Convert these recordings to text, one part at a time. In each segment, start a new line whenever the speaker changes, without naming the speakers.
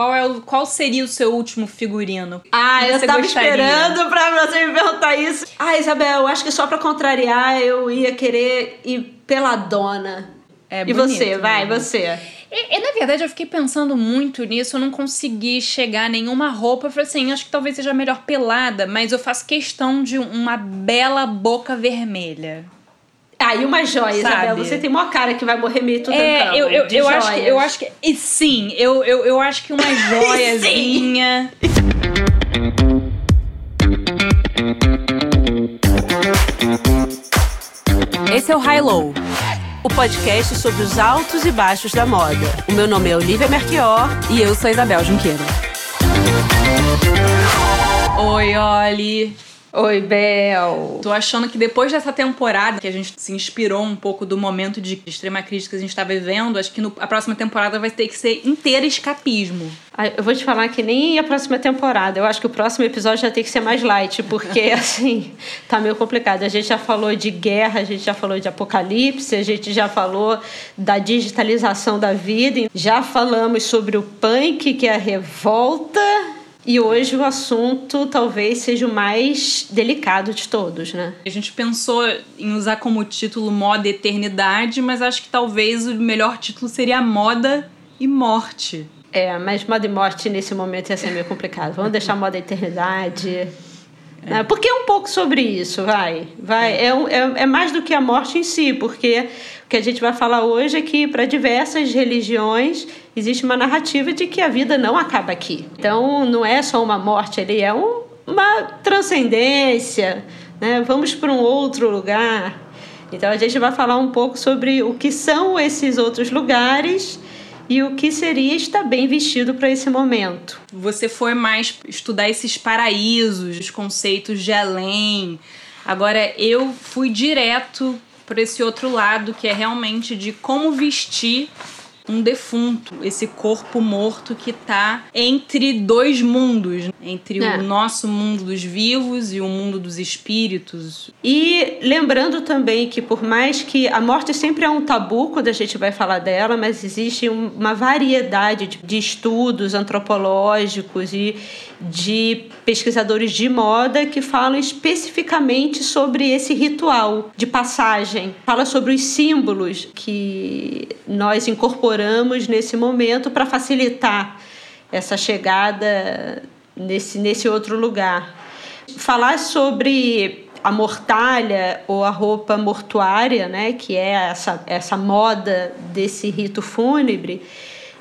Qual, é o, qual seria o seu último figurino?
Ah, eu tava gostaria? esperando pra você me perguntar isso. Ah, Isabel, eu acho que só pra contrariar eu ia querer ir pela dona. É e bonito, você, vai, né? você.
E, e, na verdade eu fiquei pensando muito nisso, eu não consegui chegar a nenhuma roupa. Eu falei assim, acho que talvez seja melhor pelada, mas eu faço questão de uma bela boca vermelha.
Ah, e uma joia, Isabel. Você tem uma cara que vai morrer meio tudo é,
eu, eu, eu acho que eu acho que e sim, eu, eu, eu acho que uma joiazinha.
Esse é o High Low, o podcast sobre os altos e baixos da moda. O meu nome é Olivia Merquior
e eu sou Isabel Junqueira. Oi, Oli.
Oi, Bel.
Tô achando que depois dessa temporada, que a gente se inspirou um pouco do momento de extrema crítica que a gente tá vivendo, acho que no, a próxima temporada vai ter que ser inteira escapismo.
Eu vou te falar que nem a próxima temporada. Eu acho que o próximo episódio já tem que ser mais light, porque, assim, tá meio complicado. A gente já falou de guerra, a gente já falou de apocalipse, a gente já falou da digitalização da vida, já falamos sobre o punk, que é a revolta e hoje o assunto talvez seja o mais delicado de todos, né?
A gente pensou em usar como título Moda e Eternidade, mas acho que talvez o melhor título seria Moda e Morte.
É, mas moda e morte nesse momento ia ser meio complicado. Vamos deixar moda e eternidade. É. Porque é um pouco sobre isso, vai. vai. É, é, é mais do que a morte em si, porque que a gente vai falar hoje é que para diversas religiões existe uma narrativa de que a vida não acaba aqui. Então não é só uma morte ali, é um, uma transcendência, né? Vamos para um outro lugar. Então a gente vai falar um pouco sobre o que são esses outros lugares e o que seria estar bem vestido para esse momento.
Você foi mais estudar esses paraísos, os conceitos de além. Agora eu fui direto para esse outro lado que é realmente de como vestir um defunto, esse corpo morto que está entre dois mundos, entre é. o nosso mundo dos vivos e o mundo dos espíritos.
E lembrando também que por mais que a morte sempre é um tabu quando a gente vai falar dela, mas existe uma variedade de estudos antropológicos e de pesquisadores de moda que falam especificamente sobre esse ritual de passagem. Fala sobre os símbolos que nós incorporamos nesse momento para facilitar essa chegada nesse, nesse outro lugar. Falar sobre a mortalha ou a roupa mortuária, né, que é essa, essa moda desse rito fúnebre,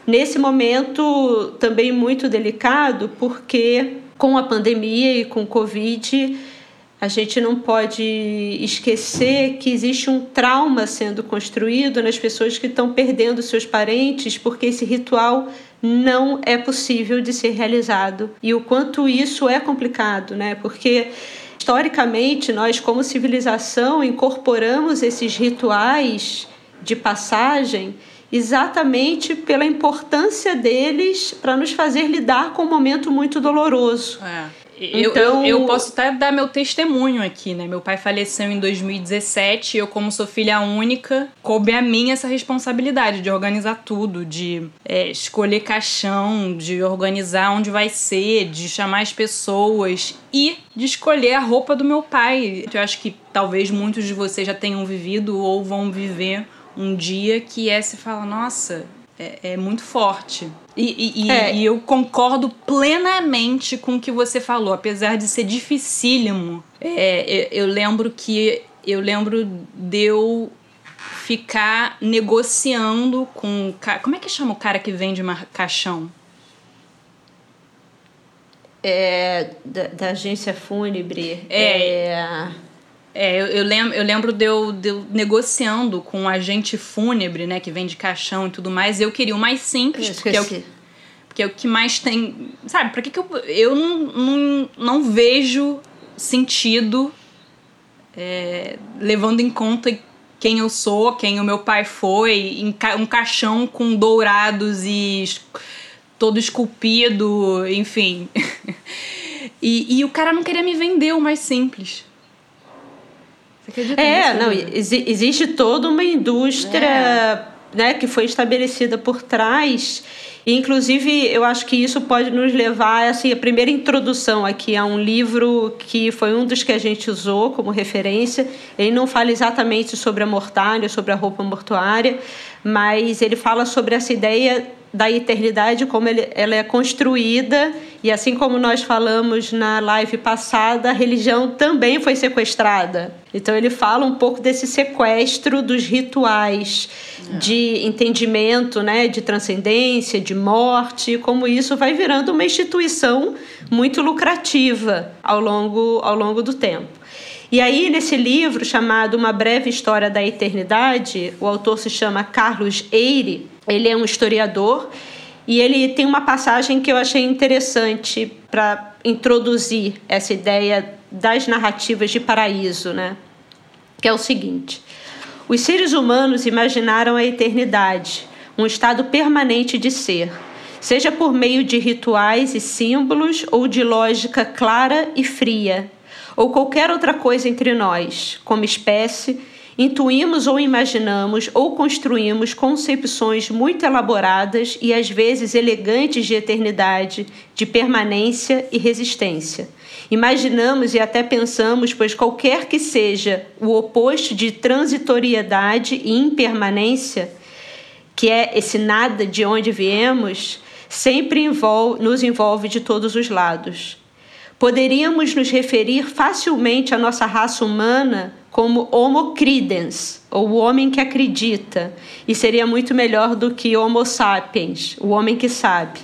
Nesse momento também muito delicado, porque com a pandemia e com o Covid, a gente não pode esquecer que existe um trauma sendo construído nas pessoas que estão perdendo seus parentes, porque esse ritual não é possível de ser realizado. E o quanto isso é complicado, né? Porque historicamente nós como civilização incorporamos esses rituais de passagem exatamente pela importância deles para nos fazer lidar com um momento muito doloroso.
É. Eu, então, eu, eu, posso até dar meu testemunho aqui, né? Meu pai faleceu em 2017 eu, como sou filha única, coube a mim essa responsabilidade de organizar tudo, de é, escolher caixão, de organizar onde vai ser, de chamar as pessoas e de escolher a roupa do meu pai. Eu acho que talvez muitos de vocês já tenham vivido ou vão viver um dia que é se fala, nossa, é, é muito forte. E, e, é. e, eu concordo plenamente com o que você falou, apesar de ser dificílimo. É, eu, eu lembro que eu lembro de eu ficar negociando com. Como é que chama o cara que vende caixão?
É, da, da agência fúnebre.
É. é é, eu, eu, lembro, eu lembro de eu, de eu negociando com um agente fúnebre, né, que vende caixão e tudo mais. Eu queria o mais simples, porque é o, que, porque é o que mais tem. Sabe, pra que, que eu. Eu não, não, não vejo sentido é, levando em conta quem eu sou, quem o meu pai foi, um caixão com dourados e todo esculpido, enfim. e, e o cara não queria me vender o mais simples
acredita é, nisso? não, ex existe toda uma indústria é. né, que foi estabelecida por trás. inclusive, eu acho que isso pode nos levar assim, a primeira introdução aqui a um livro que foi um dos que a gente usou como referência. Ele não fala exatamente sobre a mortalha, sobre a roupa mortuária, mas ele fala sobre essa ideia da eternidade, como ele, ela é construída, e assim como nós falamos na live passada, a religião também foi sequestrada. Então ele fala um pouco desse sequestro dos rituais é. de entendimento, né, de transcendência, de morte, como isso vai virando uma instituição muito lucrativa ao longo, ao longo do tempo. E aí, nesse livro chamado Uma Breve História da Eternidade, o autor se chama Carlos Eire, ele é um historiador e ele tem uma passagem que eu achei interessante para introduzir essa ideia das narrativas de paraíso, né? Que é o seguinte: os seres humanos imaginaram a eternidade, um estado permanente de ser, seja por meio de rituais e símbolos ou de lógica clara e fria, ou qualquer outra coisa entre nós, como espécie Intuímos ou imaginamos ou construímos concepções muito elaboradas e às vezes elegantes de eternidade, de permanência e resistência. Imaginamos e até pensamos, pois qualquer que seja o oposto de transitoriedade e impermanência, que é esse nada de onde viemos, sempre nos envolve de todos os lados. Poderíamos nos referir facilmente à nossa raça humana como Homo credens, ou o homem que acredita, e seria muito melhor do que Homo sapiens, o homem que sabe.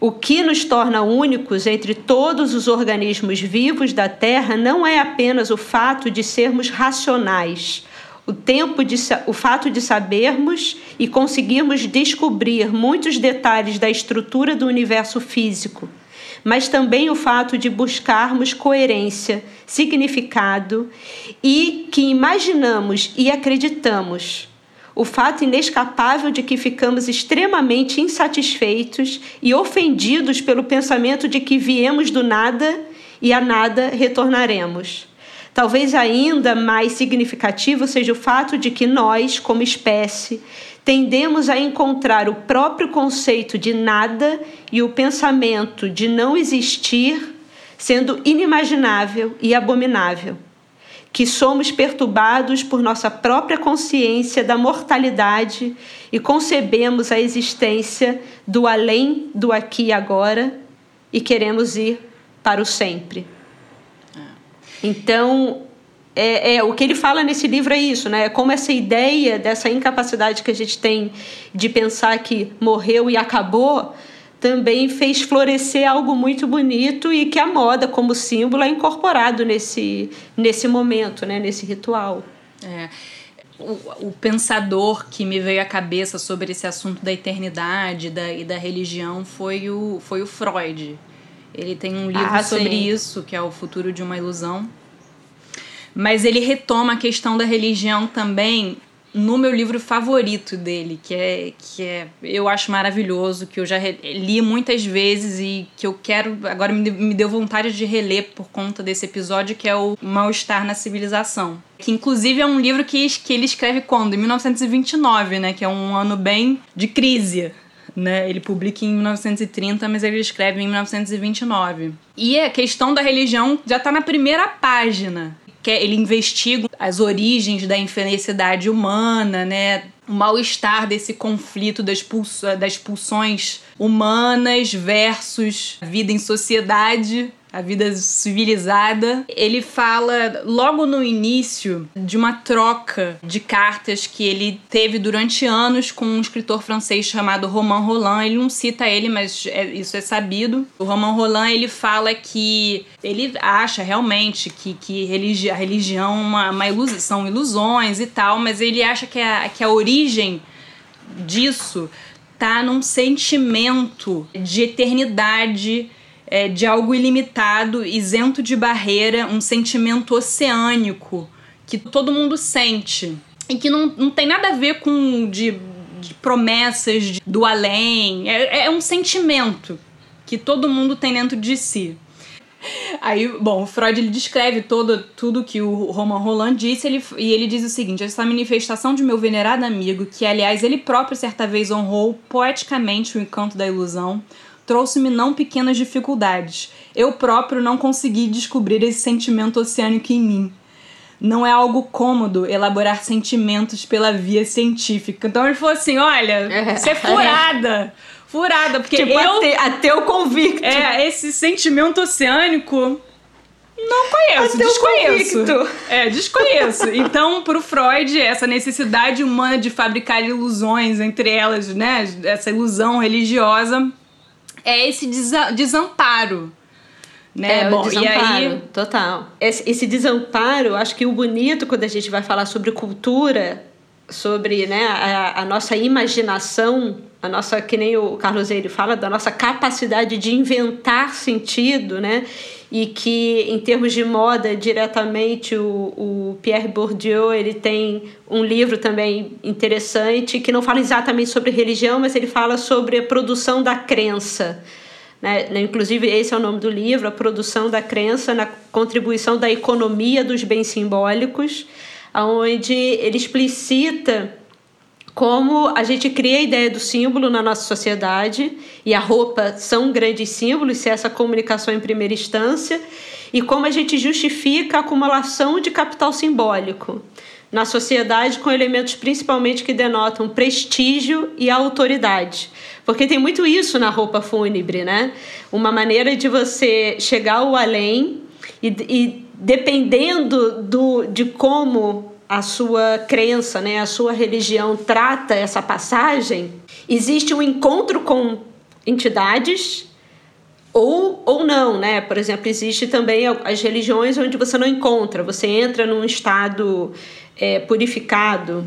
O que nos torna únicos entre todos os organismos vivos da Terra não é apenas o fato de sermos racionais, o, tempo de, o fato de sabermos e conseguirmos descobrir muitos detalhes da estrutura do universo físico mas também o fato de buscarmos coerência, significado e que imaginamos e acreditamos. O fato inescapável de que ficamos extremamente insatisfeitos e ofendidos pelo pensamento de que viemos do nada e a nada retornaremos. Talvez ainda mais significativo seja o fato de que nós, como espécie, tendemos a encontrar o próprio conceito de nada e o pensamento de não existir sendo inimaginável e abominável. Que somos perturbados por nossa própria consciência da mortalidade e concebemos a existência do além do aqui e agora e queremos ir para o sempre. É. Então, é, é, o que ele fala nesse livro é isso, né? Como essa ideia dessa incapacidade que a gente tem de pensar que morreu e acabou também fez florescer algo muito bonito e que a moda como símbolo é incorporado nesse, nesse momento, né? Nesse ritual.
É. O, o, pensador que me veio à cabeça sobre esse assunto da eternidade da, e da religião foi o, foi o Freud. Ele tem um livro ah, sobre sim. isso, que é O Futuro de uma Ilusão. Mas ele retoma a questão da religião também no meu livro favorito dele, que é que é eu acho maravilhoso, que eu já li muitas vezes e que eu quero agora me, me deu vontade de reler por conta desse episódio, que é o Mal-estar na civilização. Que inclusive é um livro que, que ele escreve quando? Em 1929, né, que é um ano bem de crise. Né? Ele publica em 1930, mas ele escreve em 1929. E a questão da religião já está na primeira página que ele investiga as origens da infelicidade humana, né? O mal-estar desse conflito das, das pulsões humanas versus vida em sociedade a vida civilizada. Ele fala logo no início de uma troca de cartas que ele teve durante anos com um escritor francês chamado Romain Roland. Ele não cita ele, mas é, isso é sabido. O Romain Roland ele fala que ele acha realmente que, que religi a religião é uma, uma ilusão, são ilusões e tal, mas ele acha que a, que a origem disso tá num sentimento de eternidade é, de algo ilimitado, isento de barreira, um sentimento oceânico que todo mundo sente e que não, não tem nada a ver com de, de promessas de, do além. É, é um sentimento que todo mundo tem dentro de si. Aí, bom, Freud ele descreve todo, tudo que o Roman Roland disse ele, e ele diz o seguinte: essa manifestação de meu venerado amigo, que aliás ele próprio certa vez honrou poeticamente o encanto da ilusão, trouxe-me não pequenas dificuldades. Eu próprio não consegui descobrir esse sentimento oceânico em mim. Não é algo cômodo elaborar sentimentos pela via científica. Então ele falou assim: olha, é. você é furada furada, porque
tipo,
eu...
Ate, ateu convicto.
É, esse sentimento oceânico... Não conheço, ateu desconheço. É, desconheço. Então, pro Freud, essa necessidade humana de fabricar ilusões, entre elas, né, essa ilusão religiosa, é esse desamparo. Né?
É, Bom, desamparo, e aí... total. Esse, esse desamparo, acho que o bonito quando a gente vai falar sobre cultura, sobre né, a, a nossa imaginação a nossa, que nem o Carlos Eire fala, da nossa capacidade de inventar sentido, né? E que, em termos de moda, diretamente, o, o Pierre Bourdieu ele tem um livro também interessante que não fala exatamente sobre religião, mas ele fala sobre a produção da crença. Né? Inclusive, esse é o nome do livro, A Produção da Crença na Contribuição da Economia dos Bens Simbólicos, onde ele explicita como a gente cria a ideia do símbolo na nossa sociedade, e a roupa são grandes símbolos, se é essa comunicação em primeira instância, e como a gente justifica a acumulação de capital simbólico na sociedade com elementos principalmente que denotam prestígio e autoridade. Porque tem muito isso na roupa fúnebre, né? Uma maneira de você chegar ao além e, e dependendo do, de como a sua crença, né, a sua religião trata essa passagem, existe um encontro com entidades ou, ou não, né? Por exemplo, existe também as religiões onde você não encontra, você entra num estado é, purificado.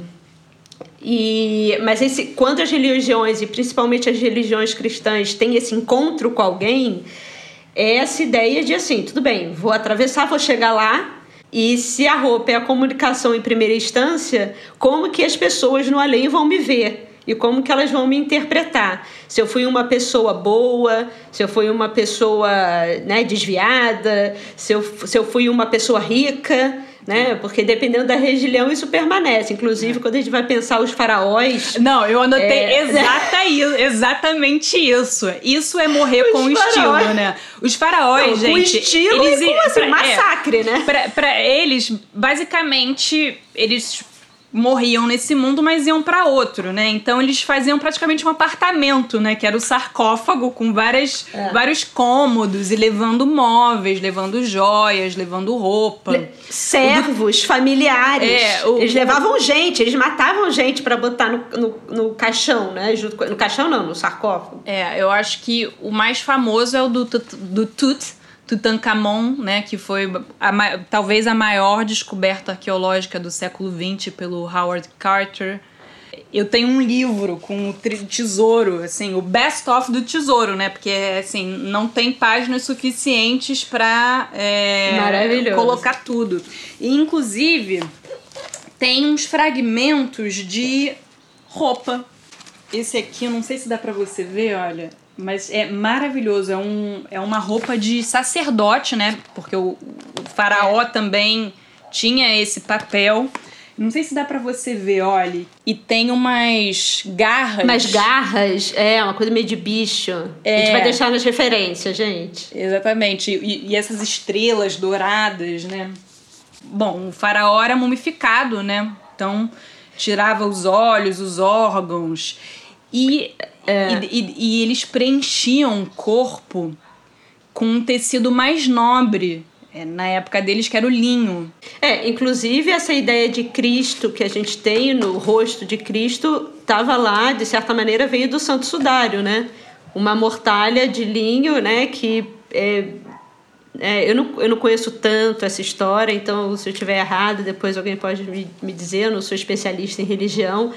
E, mas esse, quando as religiões, e principalmente as religiões cristãs, têm esse encontro com alguém, é essa ideia de assim, tudo bem, vou atravessar, vou chegar lá, e se a roupa é a comunicação em primeira instância, como que as pessoas no além vão me ver? E como que elas vão me interpretar? Se eu fui uma pessoa boa, se eu fui uma pessoa né, desviada, se eu, se eu fui uma pessoa rica, né? Porque dependendo da religião isso permanece. Inclusive, quando a gente vai pensar os faraós.
Não, eu anotei é... exata, exatamente isso. Isso é morrer os com faraós. estilo, né? Os faraós, Não, gente. Com
estilo eles, e como assim, pra, massacre,
é,
né?
Pra, pra eles, basicamente, eles morriam nesse mundo, mas iam para outro, né? Então eles faziam praticamente um apartamento, né? Que era o sarcófago com várias, é. vários cômodos e levando móveis, levando joias, levando roupa. Le
servos, familiares. É, o... Eles levavam gente, eles matavam gente para botar no, no, no, caixão, né? No caixão não, no sarcófago.
É, eu acho que o mais famoso é o do, do Tut Tutankhamon, né, que foi a, talvez a maior descoberta arqueológica do século XX pelo Howard Carter. Eu tenho um livro com o tesouro, assim, o best of do tesouro, né? Porque assim não tem páginas suficientes para é, colocar tudo. E inclusive tem uns fragmentos de roupa. Esse aqui, eu não sei se dá para você ver, olha. Mas é maravilhoso. É, um, é uma roupa de sacerdote, né? Porque o, o faraó é. também tinha esse papel. Não sei se dá para você ver, olha. E tem umas garras.
Umas garras, é, uma coisa meio de bicho. É. A gente é. vai deixar nas referências, gente.
Exatamente. E, e essas estrelas douradas, né? Bom, o faraó era mumificado, né? Então tirava os olhos, os órgãos. E é. E, e, e, eles preenchiam o corpo com um tecido mais nobre. É, na época deles, que era o linho.
É, inclusive essa ideia de Cristo que a gente tem no rosto de Cristo estava lá, de certa maneira, veio do Santo Sudário, né? Uma mortalha de linho, né? Que é, é, eu, não, eu não conheço tanto essa história, então se eu estiver errado, depois alguém pode me, me dizer, eu não sou especialista em religião,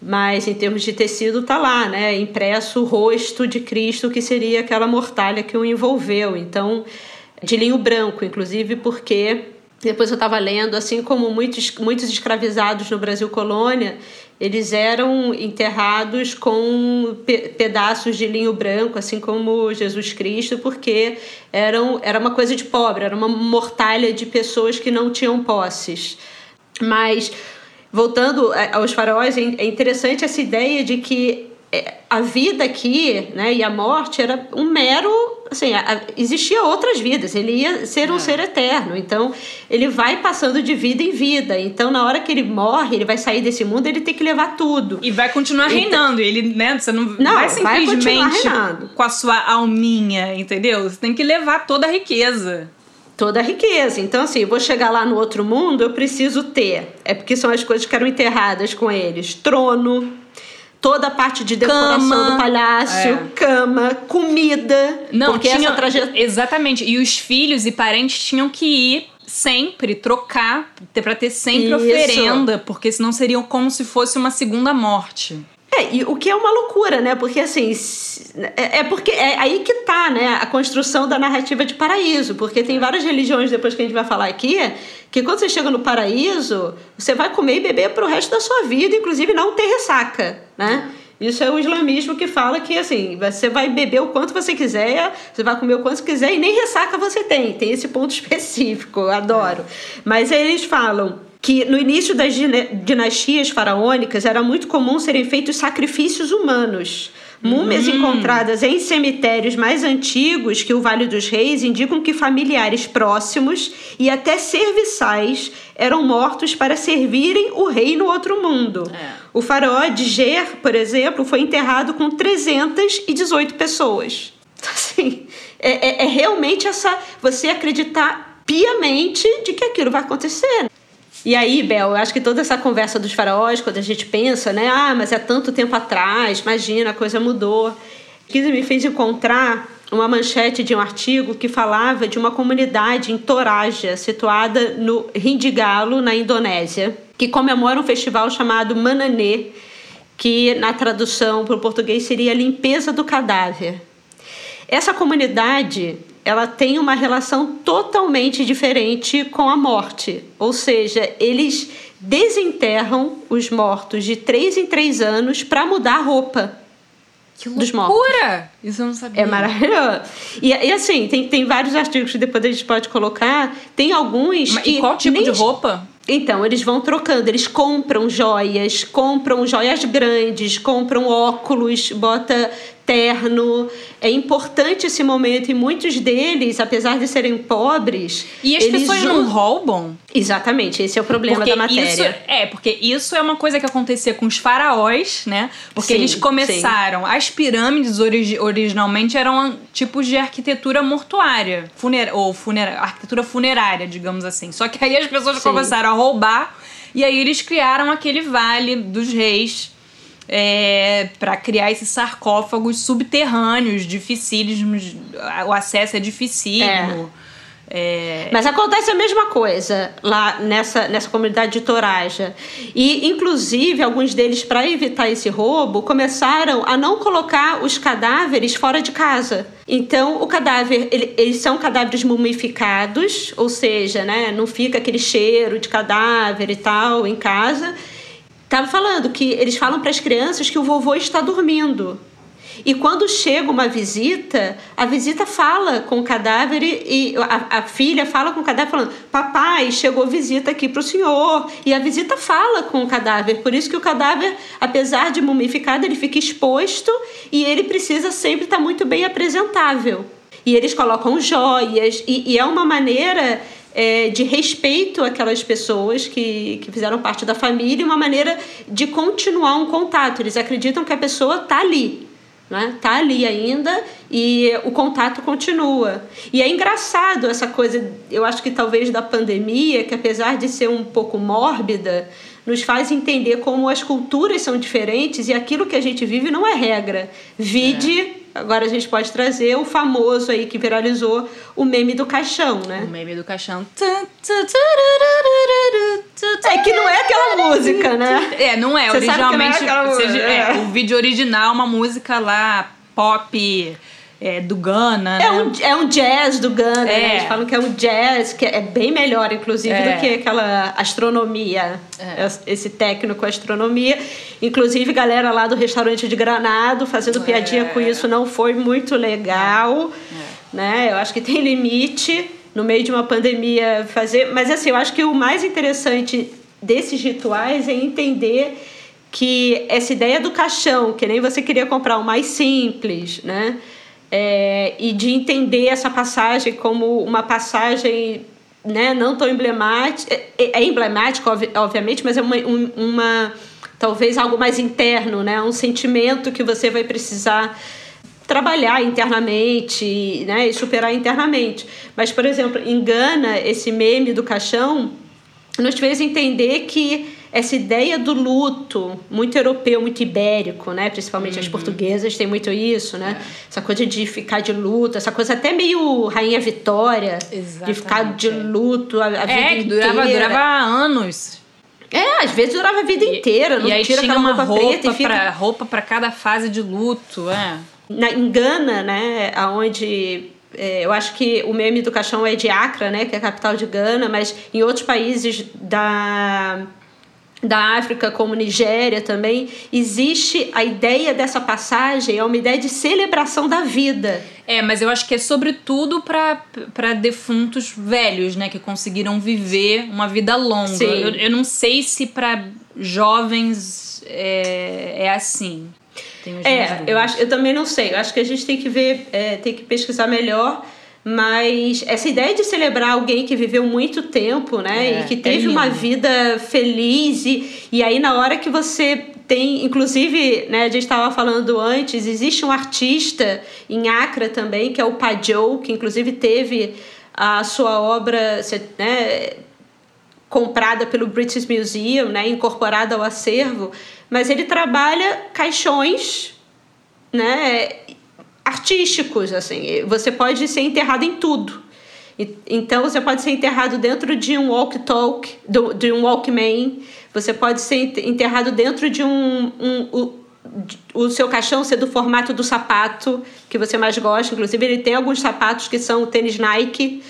mas em termos de tecido tá lá, né, impresso o rosto de Cristo que seria aquela mortalha que o envolveu. Então, de linho branco, inclusive porque depois eu estava lendo, assim como muitos, muitos escravizados no Brasil colônia, eles eram enterrados com pe pedaços de linho branco, assim como Jesus Cristo, porque eram, era uma coisa de pobre, era uma mortalha de pessoas que não tinham posses. Mas, voltando aos faraós, é, é interessante essa ideia de que é, a vida aqui né, e a morte era um mero. Assim, existia outras vidas, ele ia ser um é. ser eterno. Então, ele vai passando de vida em vida. Então, na hora que ele morre, ele vai sair desse mundo, ele tem que levar tudo.
E vai continuar então, reinando. Ele, né, você não, não vai simplesmente vai com a sua alminha, entendeu? Você tem que levar toda a riqueza
toda a riqueza. Então, assim, vou chegar lá no outro mundo, eu preciso ter. É porque são as coisas que eram enterradas com eles: trono, toda a parte de decoração cama, do palácio, é. cama, comida.
Não, porque tinha, essa trajetória. Exatamente. E os filhos e parentes tinham que ir sempre trocar para ter sempre Isso. oferenda, porque senão seriam como se fosse uma segunda morte.
É, e o que é uma loucura, né? Porque assim, é, é porque é aí que tá, né, a construção da narrativa de paraíso, porque tem várias religiões depois que a gente vai falar aqui, que quando você chega no paraíso, você vai comer e beber pro resto da sua vida, inclusive não ter ressaca, né? Isso é o islamismo que fala que assim, você vai beber o quanto você quiser, você vai comer o quanto você quiser e nem ressaca você tem. Tem esse ponto específico, adoro. Mas aí eles falam que no início das dinastias faraônicas era muito comum serem feitos sacrifícios humanos. Múmias hum. encontradas em cemitérios mais antigos que o Vale dos Reis indicam que familiares próximos e até serviçais eram mortos para servirem o rei no outro mundo. É. O faraó Djer, por exemplo, foi enterrado com 318 pessoas. Assim, é, é, é realmente essa você acreditar piamente de que aquilo vai acontecer. E aí, Bel, eu acho que toda essa conversa dos faraós, quando a gente pensa, né? Ah, mas é tanto tempo atrás, imagina, a coisa mudou. Que me fez encontrar uma manchete de um artigo que falava de uma comunidade em Toraja, situada no Rindigalo, na Indonésia, que comemora um festival chamado Mananê, que na tradução para o português seria limpeza do cadáver. Essa comunidade ela tem uma relação totalmente diferente com a morte. Ou seja, eles desenterram os mortos de três em três anos para mudar a roupa.
Que loucura! Dos mortos. Isso eu não sabia.
É maravilhoso. E, e, assim, tem, tem vários artigos que depois a gente pode colocar. Tem alguns Mas, que.
E qual tipo nem... de roupa?
Então, eles vão trocando, eles compram joias, compram joias grandes, compram óculos, bota terno. É importante esse momento e muitos deles, apesar de serem pobres.
E as
eles
pessoas não roubam?
Exatamente, esse é o problema
porque
da matéria.
Isso, é, porque isso é uma coisa que acontecia com os faraós, né? Porque sim, eles começaram. Sim. As pirâmides origi originalmente eram tipos de arquitetura mortuária, funer ou funer arquitetura funerária, digamos assim. Só que aí as pessoas sim. começaram a roubar e aí eles criaram aquele vale dos reis é, para criar esses sarcófagos subterrâneos, dificílimos, o acesso é dificílimo. É.
É... Mas acontece a mesma coisa lá nessa, nessa comunidade de Toraja. E, inclusive, alguns deles, para evitar esse roubo, começaram a não colocar os cadáveres fora de casa. Então, o cadáver, ele, eles são cadáveres mumificados, ou seja, né, não fica aquele cheiro de cadáver e tal em casa. Tava falando que eles falam para as crianças que o vovô está dormindo. E quando chega uma visita, a visita fala com o cadáver e a, a filha fala com o cadáver falando: "Papai, chegou visita aqui para o senhor". E a visita fala com o cadáver. Por isso que o cadáver, apesar de mumificado, ele fica exposto e ele precisa sempre estar muito bem apresentável. E eles colocam joias e, e é uma maneira é, de respeito àquelas pessoas que, que fizeram parte da família, uma maneira de continuar um contato. Eles acreditam que a pessoa está ali, né? Tá ali ainda e o contato continua. E é engraçado essa coisa, eu acho que talvez da pandemia, que apesar de ser um pouco mórbida, nos faz entender como as culturas são diferentes e aquilo que a gente vive não é regra. Vide é Agora a gente pode trazer o famoso aí que viralizou, o meme do caixão, né?
O meme do caixão.
É que não é aquela música, né?
É, não é. Você originalmente. Não é seja, é, o vídeo original é uma música lá, pop é, do Ghana.
É,
né?
um, é um jazz do Ghana, né?
É.
Eles falam que é um jazz, que é bem melhor, inclusive,
É.
do que aquela astronomia, esse técnico astronomia. Inclusive, galera lá do restaurante de Granado fazendo piadinha com isso não foi muito legal, né? Eu acho que tem limite no meio de uma pandemia fazer. Mas assim, eu acho que o mais interessante desses rituais é entender que essa ideia do caixão, que nem você queria comprar o mais simples, né? É, e de entender essa passagem como uma passagem né, não tão emblemática. É, é emblemática, obvi- obviamente, mas é uma, um- uma. talvez algo mais interno, né? Um sentimento que você vai precisar trabalhar internamente né, e superar internamente. Mas, por exemplo, em Gana, esse meme do caixão nos fez entender que essa ideia do luto, muito europeu, muito ibérico, né? Principalmente as portuguesas têm muito isso, né? Essa coisa de ficar de luto, essa coisa até meio Rainha Vitória, de ficar de
Exatamente, é.
luto a, a vida
É, que durava,
inteira.
durava anos.
É, às vezes durava a vida inteira, não
e aí
tira
tinha uma
roupa,
roupa
e fica
pra, roupa pra cada fase de luto, é.
na, em Gana, né, aonde é, eu acho que o meme do caixão é de Accra, né, que é a capital de Gana, mas em outros países da da África, como Nigéria também, existe a ideia dessa passagem, é uma ideia de celebração da vida.
É, mas eu acho que é sobretudo pra defuntos velhos, né? Que conseguiram viver uma vida longa. Eu, eu não sei se pra jovens é, é assim.
É, eu, acho, eu também não sei. Eu acho que a gente tem que ver, é, tem que pesquisar melhor. Mas essa ideia de celebrar alguém que viveu muito tempo, né?
É,
e que
é
teve uma
lindo.
vida feliz. E, e aí, na hora que você tem. Inclusive, né, a gente estava falando antes, existe um artista em Accra também, que é o Pajou, que inclusive teve a sua obra. Né, comprada pelo British Museum, né, incorporada ao acervo, mas ele trabalha caixões, né, artísticos, assim. Você pode ser enterrado em tudo. Então você pode ser enterrado dentro de um walk-talk, do- de um walkman. Você pode ser ent- enterrado dentro de um, um- de- o seu caixão ser do formato do sapato que você mais gosta. Inclusive ele tem alguns sapatos que são tênis Nike.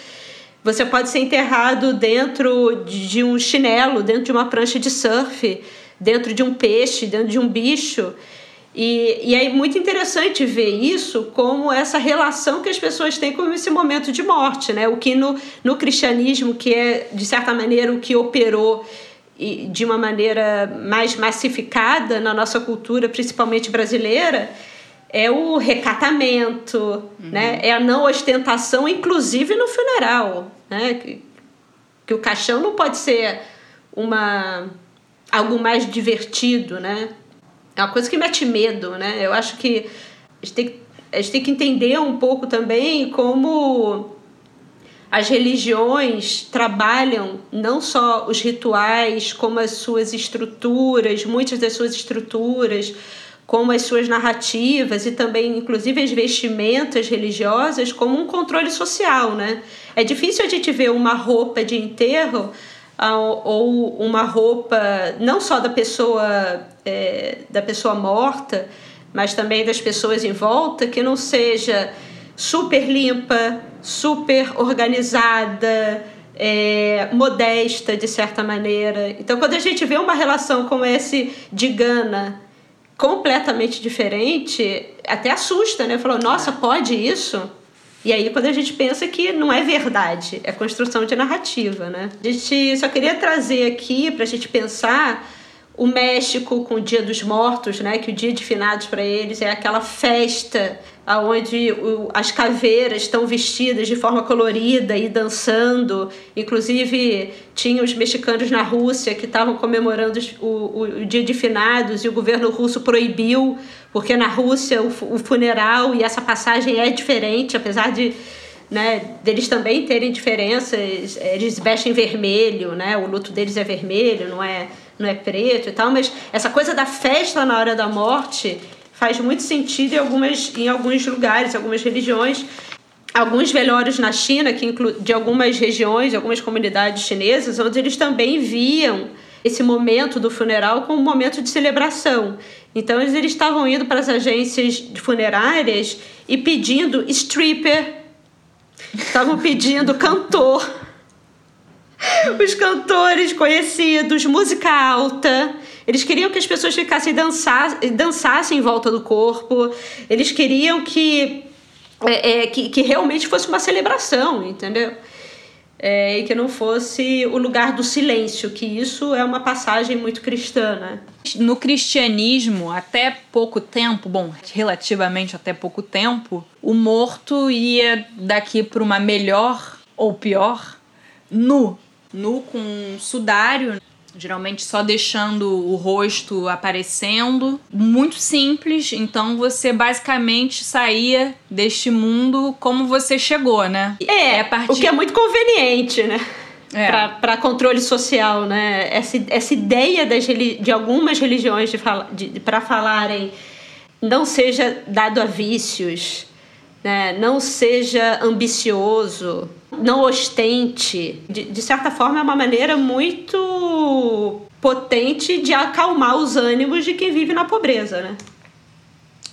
Você pode ser enterrado dentro de um chinelo, dentro de uma prancha de surf, dentro de um peixe, dentro de um bicho. E, e é muito interessante ver isso como essa relação que as pessoas têm com esse momento de morte, né? O que no, no cristianismo, que é, de certa maneira, o que operou de uma maneira mais massificada na nossa cultura, principalmente brasileira, é o recatamento, né? É a não ostentação, inclusive no funeral, né? Que, que o caixão não pode ser uma algo mais divertido, né? É uma coisa que mete medo, né? Eu acho que a gente tem, a gente tem que entender um pouco também como as religiões trabalham não só os rituais, como as suas estruturas, muitas das suas estruturas, como as suas narrativas e também, inclusive, as vestimentas religiosas como um controle social, né? É difícil a gente ver uma roupa de enterro ou uma roupa não só da pessoa é, da pessoa morta, mas também das pessoas em volta que não seja super limpa, super organizada, é, modesta de certa maneira. Então, quando a gente vê uma relação como esse de Gana completamente diferente, até assusta, né? Falou, nossa, pode isso? E aí, quando a gente pensa que não é verdade, é construção de narrativa, né? A gente só queria trazer aqui para a gente pensar o México com o Dia dos Mortos, né? Que o Dia de Finados para eles é aquela festa onde as caveiras estão vestidas de forma colorida e dançando. Inclusive, tinha os mexicanos na Rússia que estavam comemorando o, o, o Dia de Finados e o governo russo proibiu, porque na Rússia o, o funeral e essa passagem é diferente, apesar de né, deles também terem diferenças, eles vestem vermelho, né, o luto deles é vermelho, não é, não é preto e tal, mas essa coisa da festa na hora da morte faz muito sentido em, algumas, em alguns lugares, algumas religiões. Alguns velórios na China, que inclu, de algumas regiões, algumas comunidades chinesas, onde eles também viam esse momento do funeral como um momento de celebração. Então eles estavam indo para as agências funerárias e pedindo stripper, estavam pedindo cantor, os cantores conhecidos, música alta. Eles queriam que as pessoas ficassem dançar, dançassem em volta do corpo. Eles queriam que, é, é, que, que realmente fosse uma celebração, entendeu? é, e que não fosse o lugar do silêncio, que isso é uma passagem muito cristã, né?
No cristianismo, até pouco tempo, bom, relativamente até pouco tempo, o morto ia daqui para uma melhor ou pior nu, nu com um sudário geralmente só deixando o rosto aparecendo. Muito simples, então você basicamente saía deste mundo como você chegou, né?
É, é partir... o que é muito conveniente, né? É. para controle social, né? Essa, essa ideia das, de algumas religiões de, de, de para falarem não seja dado a vícios, né? não seja ambicioso, não ostente. De, de certa forma, é uma maneira muito potente de acalmar os ânimos de quem vive na pobreza, né?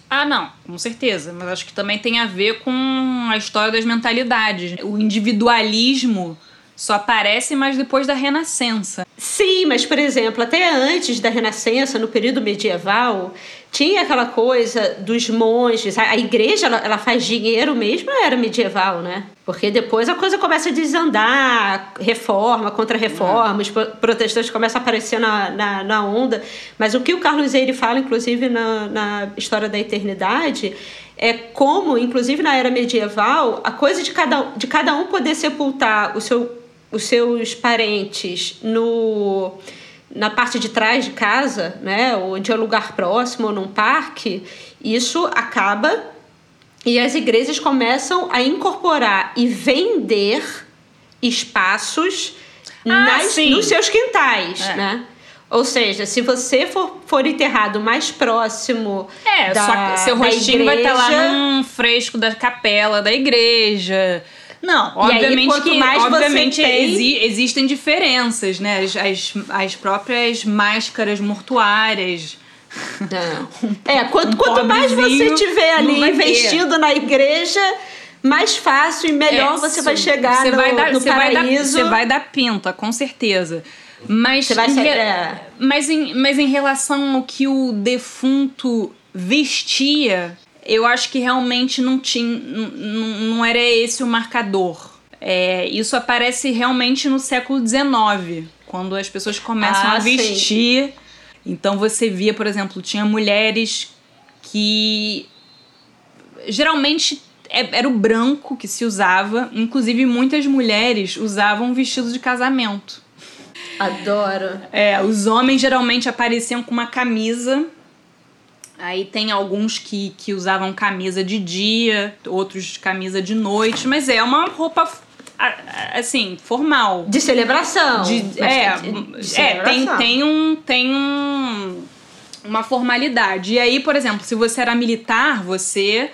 Ah, não, com certeza. Mas acho que também tem a ver com a história das mentalidades. O individualismo só aparece mais depois da Renascença.
Sim, mas por exemplo, até antes da Renascença, no período medieval, tinha aquela coisa dos monges. A, igreja ela, ela, faz dinheiro mesmo, era medieval, né? Porque depois a coisa começa a desandar, reforma, contra-reforma, os protestantes começam a aparecer na, na, na, onda. Mas o que o Carlos Eire fala, inclusive na, na História da Eternidade, é como, inclusive na era medieval, a coisa de cada, de cada um poder sepultar o seu os seus parentes no na parte de trás de casa, né, ou de um lugar próximo ou num parque, isso acaba e as igrejas começam a incorporar e vender espaços ah, nas, nos seus quintais, é. né? Ou seja, se você for, for enterrado mais próximo
é, da, seu rostinho igreja, vai estar lá num fresco da capela da igreja. Não, obviamente aí, que mais obviamente tem... exi existem diferenças, né? As, as, as próprias máscaras mortuárias.
É, é quanto, um quanto mais você tiver ali investindo na igreja, mais fácil e melhor é, você vai chegar você no, vai dar, no você paraíso.
Vai dar, você vai dar pinta, com certeza. Mas,
você vai em, é.
mas, em, mas em relação ao que o defunto vestia, eu acho que realmente não tinha. Não, era esse o marcador. É, isso aparece realmente no século XIX, quando as pessoas começam ah, a vestir. Sim. Então você via, por exemplo, tinha mulheres que geralmente é, era o branco que se usava, inclusive muitas mulheres usavam vestido de casamento.
Adoro.
É, os homens geralmente apareciam com uma camisa Aí tem alguns que, que usavam camisa de dia, outros camisa de noite, mas é uma roupa assim, formal.
De celebração.
De, é, de, de é tem, tem, um, tem um, uma formalidade. E aí, por exemplo, se você era militar, você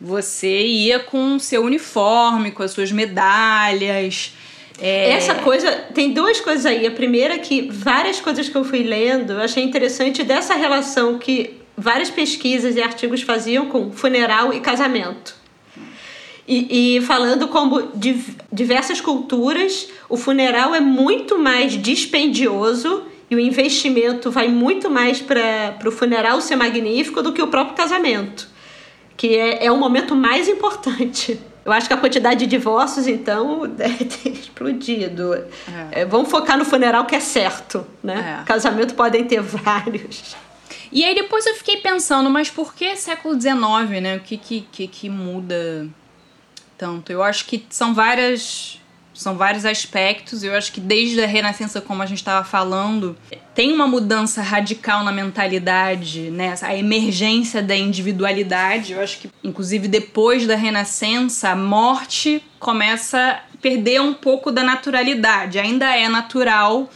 você ia com o seu uniforme, com as suas medalhas.
É... Essa coisa, tem duas coisas aí. A primeira é que várias coisas que eu fui lendo, eu achei interessante dessa relação que várias pesquisas e artigos faziam com funeral e casamento. E, e, falando como diversas culturas, o funeral é muito mais dispendioso e o investimento vai muito mais para o funeral ser magnífico do que o próprio casamento, que é, é o momento mais importante. Eu acho que a quantidade de divórcios, então, deve ter explodido. É. É, vamos focar no funeral que é certo, né? É. Casamento podem ter vários.
E aí depois eu fiquei pensando, mas por que século XIX, né? O que, que, que, que muda tanto? Eu acho que são várias são vários aspectos. Eu acho que desde a Renascença, como a gente estava falando, tem uma mudança radical na mentalidade, né? A emergência da individualidade. Eu acho que, inclusive, depois da Renascença, a morte começa a perder um pouco da naturalidade. Ainda é natural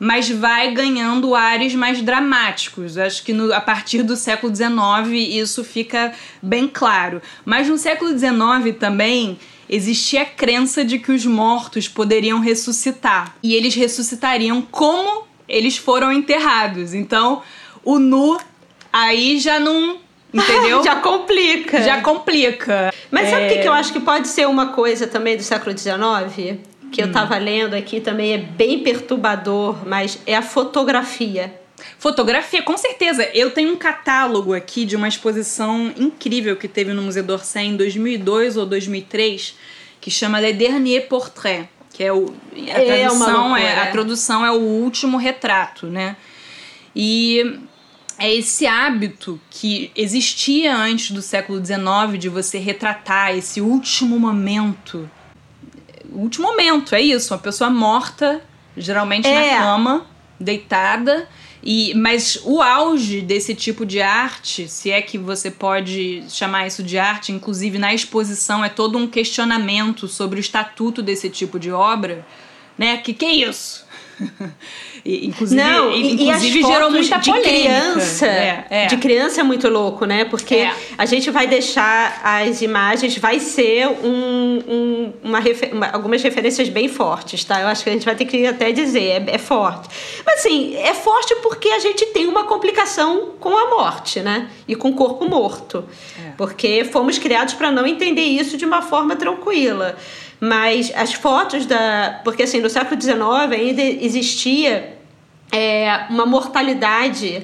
mas vai ganhando ares mais dramáticos. Acho que no, a partir do século XIX isso fica bem claro. Mas no século XIX também existia a crença de que os mortos poderiam ressuscitar. E eles ressuscitariam como eles foram enterrados. Então, o nu aí já não Entendeu?
Já complica.
Já complica.
Mas é... sabe o que, que eu acho que pode ser uma coisa também do século XIX? Que hum. eu tava lendo aqui também é bem perturbador, mas é a fotografia.
Fotografia, com certeza. Eu tenho um catálogo aqui de uma exposição incrível que teve no Museu d'Orsay em 2002 ou 2003, que chama Le Dernier Portrait, que é o a é tradução é, a tradução é o último retrato, né? E é esse hábito que existia antes do século XIX de você retratar esse último momento. O último momento, é isso. Uma pessoa morta, geralmente é. na cama, deitada. E, mas o auge desse tipo de arte, se é que você pode chamar isso de arte, inclusive na exposição, é todo um questionamento sobre o estatuto desse tipo de obra, né? Que que é isso? inclusive,
não, e, inclusive e gerou muita de polêmica. criança. É, é. De criança é muito louco, né? Porque é. a gente vai deixar as imagens, vai ser um, um, uma, uma, algumas referências bem fortes, tá? Eu acho que a gente vai ter que até dizer, é, é forte. Mas assim, é forte porque a gente tem uma complicação com a morte, né? E com o corpo morto. É. Porque fomos criados para não entender isso de uma forma tranquila. Mas as fotos da. Porque assim, no século XIX ainda existia é, uma mortalidade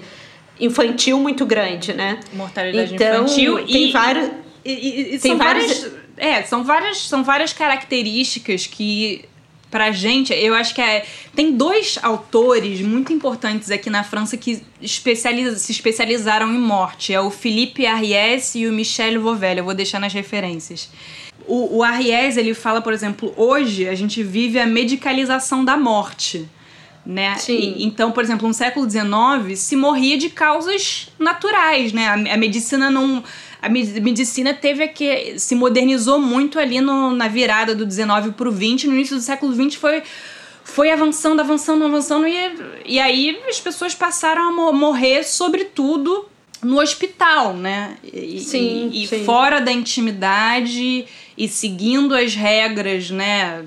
infantil muito grande, né?
Mortalidade então, infantil
tem
e.
Vários,
e, e, e são várias. várias é, são várias, são várias características que pra gente, eu acho que é, tem dois autores muito importantes aqui na França que especializa, se especializaram em morte. É o Philippe Ariès e o Michel Vauvel. Eu vou deixar nas referências. O, o Arries, ele fala, por exemplo, hoje a gente vive a medicalização da morte. Né? E, então, por exemplo, no século XIX se morria de causas naturais, né? A, a medicina não a medicina teve que se modernizou muito ali no, na virada do 19 para o 20, no início do século 20 foi foi avançando, avançando, avançando e, e aí as pessoas passaram a morrer sobretudo no hospital, né?
E, sim,
e,
sim.
fora da intimidade e seguindo as regras, né?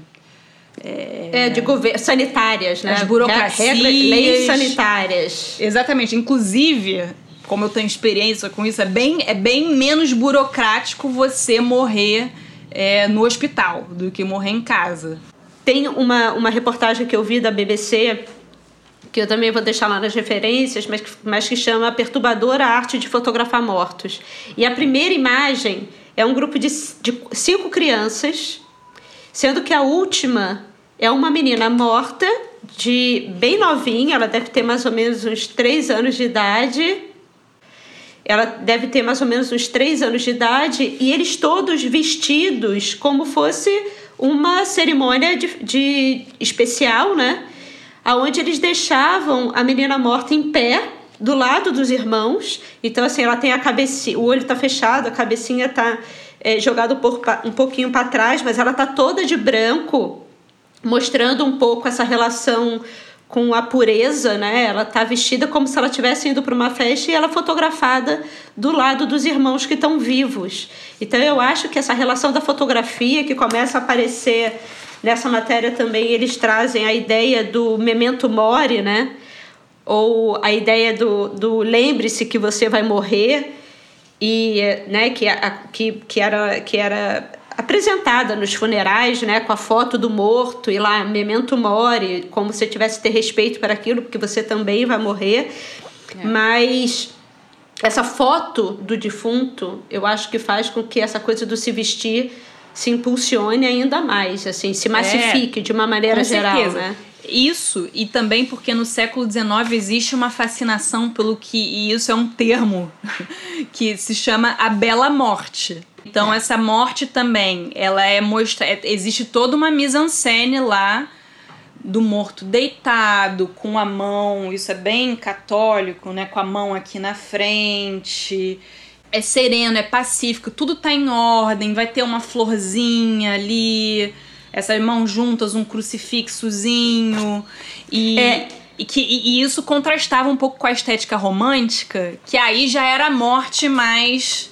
É, é de governo sanitárias, né?
As burocracias,
Regra, leis sanitárias.
Exatamente. Inclusive, como eu tenho experiência com isso, é bem, é bem menos burocrático você morrer é, no hospital do que morrer em casa.
Tem uma, uma reportagem que eu vi da BBC que eu também vou deixar lá nas referências, mas, mas que chama Perturbadora Arte de Fotografar Mortos. E a primeira imagem é um grupo de, de cinco crianças, sendo que a última é uma menina morta, de bem novinha, ela deve ter mais ou menos uns três anos de idade. Ela deve ter mais ou menos uns três anos de idade, e eles todos vestidos como fosse uma cerimônia de, de especial, né? aonde eles deixavam a menina morta em pé do lado dos irmãos. Então, assim, ela tem a cabecinha, o olho está fechado, a cabecinha está é, jogada um, pouquinho para trás, mas ela está toda de branco, mostrando um pouco essa relação com a pureza, né? Ela está vestida como se ela estivesse indo para uma festa e ela fotografada do lado dos irmãos que estão vivos. Então eu acho que essa relação da fotografia que começa a aparecer Nessa matéria também eles trazem a ideia do memento mori, né? Ou a ideia do, do lembre-se que você vai morrer e, né, que, a, que, que, era, que era apresentada nos funerais, né, com a foto do morto e lá memento mori, como se tivesse ter respeito para aquilo, porque você também vai morrer. É. Mas essa foto do defunto, eu acho que faz com que essa coisa do se vestir se impulsione ainda mais, assim, se massifique é, de uma maneira geral, certeza. né?
Isso, e também porque no século XIX existe uma fascinação pelo que, e isso é um termo que se chama a bela morte. Então, essa morte também, ela é mostra, é, existe toda uma mise-en-scène lá do morto deitado, com a mão, isso é bem católico, né? Com a mão aqui na frente é sereno, é pacífico, tudo tá em ordem, vai ter uma florzinha ali, essas mãos juntas, um crucifixozinho. E, é. e, que, e, isso contrastava um pouco com a estética romântica, que aí já era a morte mais.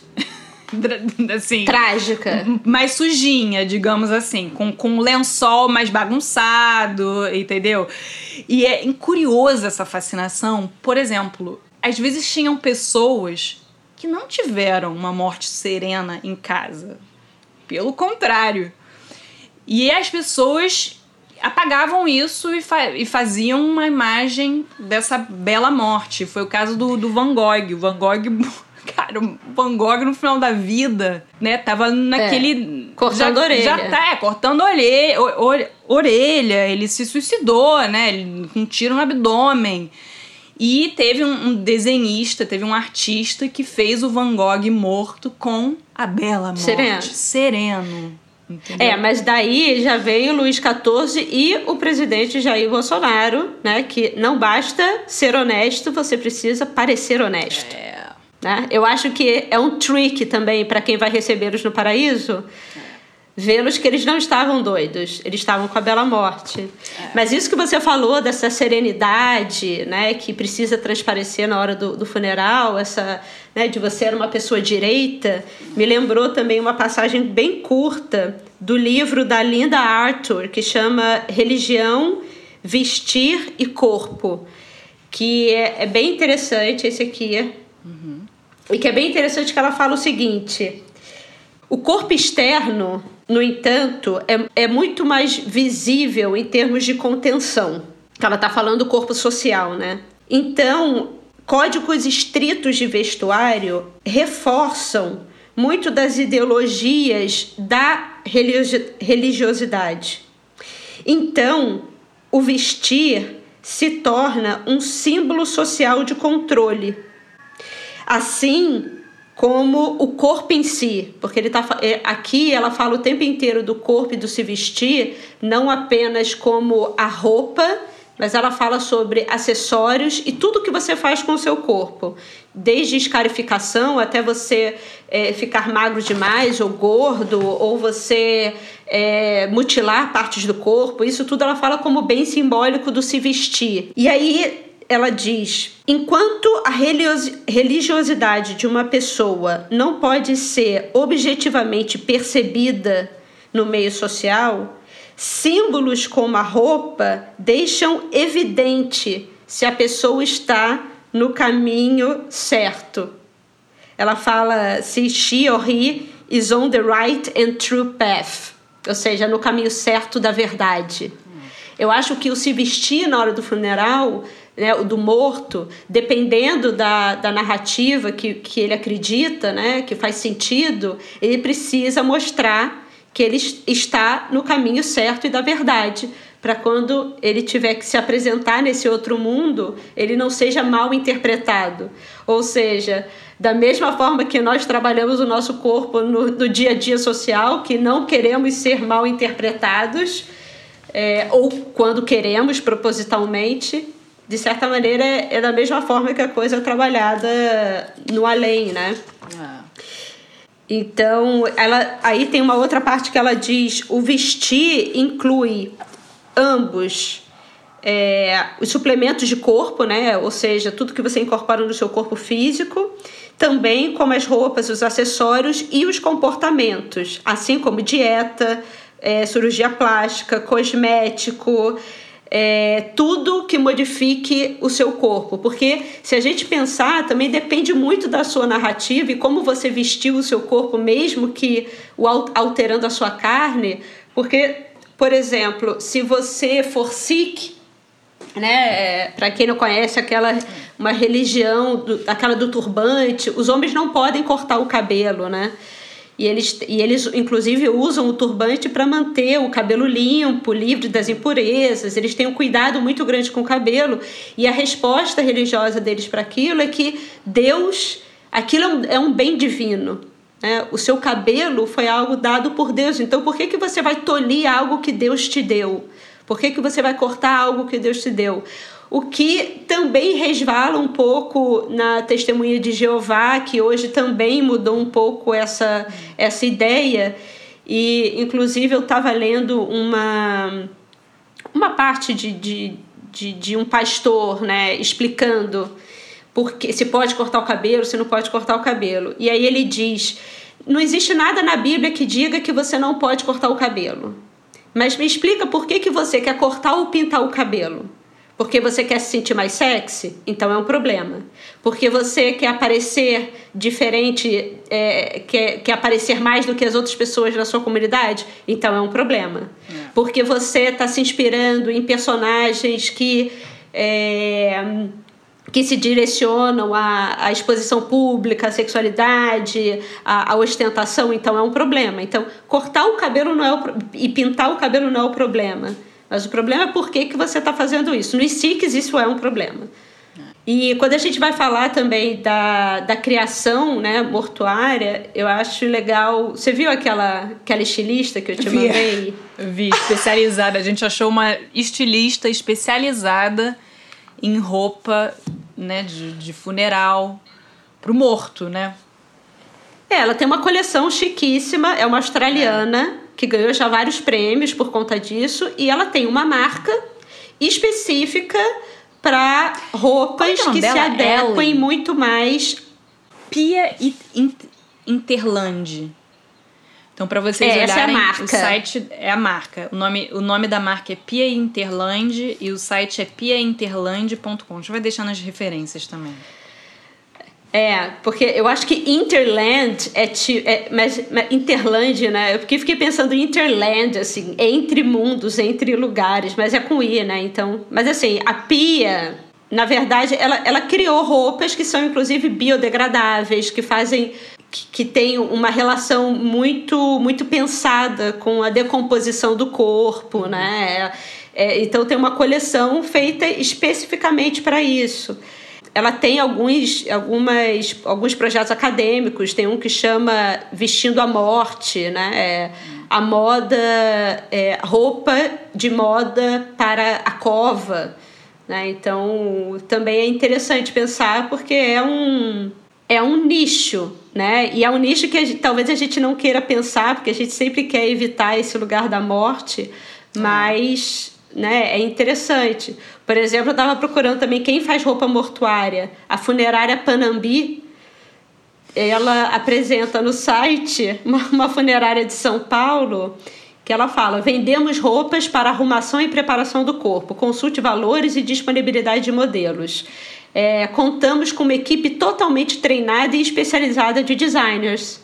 assim,
trágica,
mais sujinha, digamos assim, com, com um lençol mais bagunçado, entendeu? E é curiosa essa fascinação. Por exemplo, às vezes tinham pessoas que não tiveram uma morte serena em casa. Pelo contrário. E as pessoas apagavam isso e, fa e faziam uma imagem dessa bela morte. Foi o caso do, do Van Gogh. O Van Gogh Cara, o Van Gogh no final da vida, né, tava naquele.
É, cortando já, orelha.
Já tá, é, cortando orelha, orelha. Ele se suicidou, né? Ele, com um tiro no abdômen. E teve um, um, desenhista, teve um artista que fez o Van Gogh morto com a bela morte. Sereno. Sereno.
Entendeu? É, mas daí já veio o Luiz XIV e o presidente Jair Bolsonaro, né? Que não basta ser honesto, você precisa parecer honesto. É. Né? Eu acho que é um trick também para quem vai recebê-los no paraíso. É. Vê-los que eles não estavam doidos, eles estavam com a bela morte. É. Mas isso que você falou dessa serenidade, né, que precisa transparecer na hora do, do funeral, essa, né, de você ser uma pessoa direita, me lembrou também uma passagem bem curta do livro da Linda Arthur, que chama Religião, Vestir e Corpo, que é, é bem interessante esse aqui. Uhum. E que é bem interessante que ela fala o seguinte: o corpo externo, no entanto, é, é muito mais visível em termos de contenção. Ela está falando do corpo social, né? Então, códigos estritos de vestuário reforçam muito das ideologias da religiosidade. Então, o vestir se torna um símbolo social de controle assim como o corpo em si, porque ele tá é, aqui ela fala o tempo inteiro do corpo e do se vestir, não apenas como a roupa, mas ela fala sobre acessórios e tudo que você faz com o seu corpo, desde escarificação até você é, ficar magro demais ou gordo, ou você é, mutilar partes do corpo, isso tudo ela fala como bem simbólico do se vestir. E aí ela diz: enquanto a religiosidade de uma pessoa não pode ser objetivamente percebida no meio social, símbolos como a roupa deixam evidente se a pessoa está no caminho certo. Ela fala se she or he is on the right and true path, ou seja, no caminho certo da verdade. Eu acho que o se vestir na hora do funeral né, do morto, dependendo da, da narrativa que, que ele acredita, né, que faz sentido, ele precisa mostrar que ele está no caminho certo e da verdade, para quando ele tiver que se apresentar nesse outro mundo, ele não seja mal interpretado. Ou seja, da mesma forma que nós trabalhamos o nosso corpo no, no dia a dia social, que não queremos ser mal interpretados, é, ou quando queremos propositalmente, de certa maneira, é da mesma forma que a coisa é trabalhada no além, né? É. Então, ela, aí tem uma outra parte que ela diz: o vestir inclui ambos é, os suplementos de corpo, né? Ou seja, tudo que você incorpora no seu corpo físico, também como as roupas, os acessórios e os comportamentos, assim como dieta, é, cirurgia plástica, cosmético é, tudo que modifique o seu corpo. Porque se a gente pensar, também depende muito da sua narrativa e como você vestiu o seu corpo, mesmo que alterando a sua carne. Porque, por exemplo, se você for Sikh, né, é, para quem não conhece aquela uma religião do, aquela do turbante, os homens não podem cortar o cabelo, né? E eles, e eles inclusive, usam o turbante para manter o cabelo limpo, livre das impurezas. Eles têm um cuidado muito grande com o cabelo. E a resposta religiosa deles para aquilo é que Deus, aquilo é um, é um bem divino. Né? O seu cabelo foi algo dado por Deus. Então, por que, que você vai tolir algo que Deus te deu? Por que, que você vai cortar algo que Deus te deu? O que também resvala um pouco na testemunha de Jeová, que hoje também mudou um pouco essa, essa ideia. E, inclusive, eu estava lendo uma, uma parte de, de, de, de, um pastor né, explicando porque se pode cortar o cabelo, se não pode cortar o cabelo. E aí ele diz não existe nada na Bíblia que diga que você não pode cortar o cabelo. Mas me explica por que, que você quer cortar ou pintar o cabelo. Porque você quer se sentir mais sexy? Então é um problema. Porque você quer aparecer diferente, é, quer, quer aparecer mais do que as outras pessoas da sua comunidade? Então é um problema. É. Porque você está se inspirando em personagens que. É, que se direcionam à, à exposição pública, à sexualidade, à, à, ostentação, então é um problema. Então, cortar o cabelo não é o, e pintar o cabelo não é o problema. Mas o problema é por que, que você está fazendo isso. No SICs isso é um problema. E quando a gente vai falar também da, da criação né, mortuária, eu acho legal. Você viu aquela, aquela estilista que eu te Vi. mandei?
Vi, especializada. A gente achou uma estilista especializada em roupa né, de, de funeral pro morto, né?
É, ela tem uma coleção chiquíssima, é uma australiana é. Que ganhou já vários prêmios por conta disso, e ela tem uma marca específica para roupas é que dela? se adequem Ellen. muito mais.
Pia Interland. Então, para vocês é, olharem, essa é a marca. o site é a marca. O nome, o nome da marca é Pia Interland e o site é piainterland.com. A gente vai deixar nas referências também.
É, porque eu acho que Interland é, é mas, mas Interland, né? Eu fiquei pensando em Interland, assim, entre mundos, entre lugares, mas é com I, né? Então, mas assim, a Pia, na verdade, ela, ela criou roupas que são inclusive biodegradáveis, que fazem que, tem uma relação muito muito pensada com a decomposição do corpo, né? É, é, então tem uma coleção feita especificamente para isso. Ela tem alguns, algumas, alguns projetos acadêmicos, tem um que chama Vestindo a Morte, né? É, a moda, é, roupa de moda para a cova. Né? Então também é interessante pensar porque é um é um nicho, né? E é um nicho que a gente, talvez a gente não queira pensar, porque a gente sempre quer evitar esse lugar da morte, mas né, é interessante. Por exemplo, eu estava procurando também quem faz roupa mortuária. A funerária Panambi, ela apresenta no site uma, uma funerária de São Paulo que ela fala: vendemos roupas para arrumação e preparação do corpo. Consulte valores e disponibilidade de modelos é, contamos com uma equipe totalmente treinada e especializada de designers.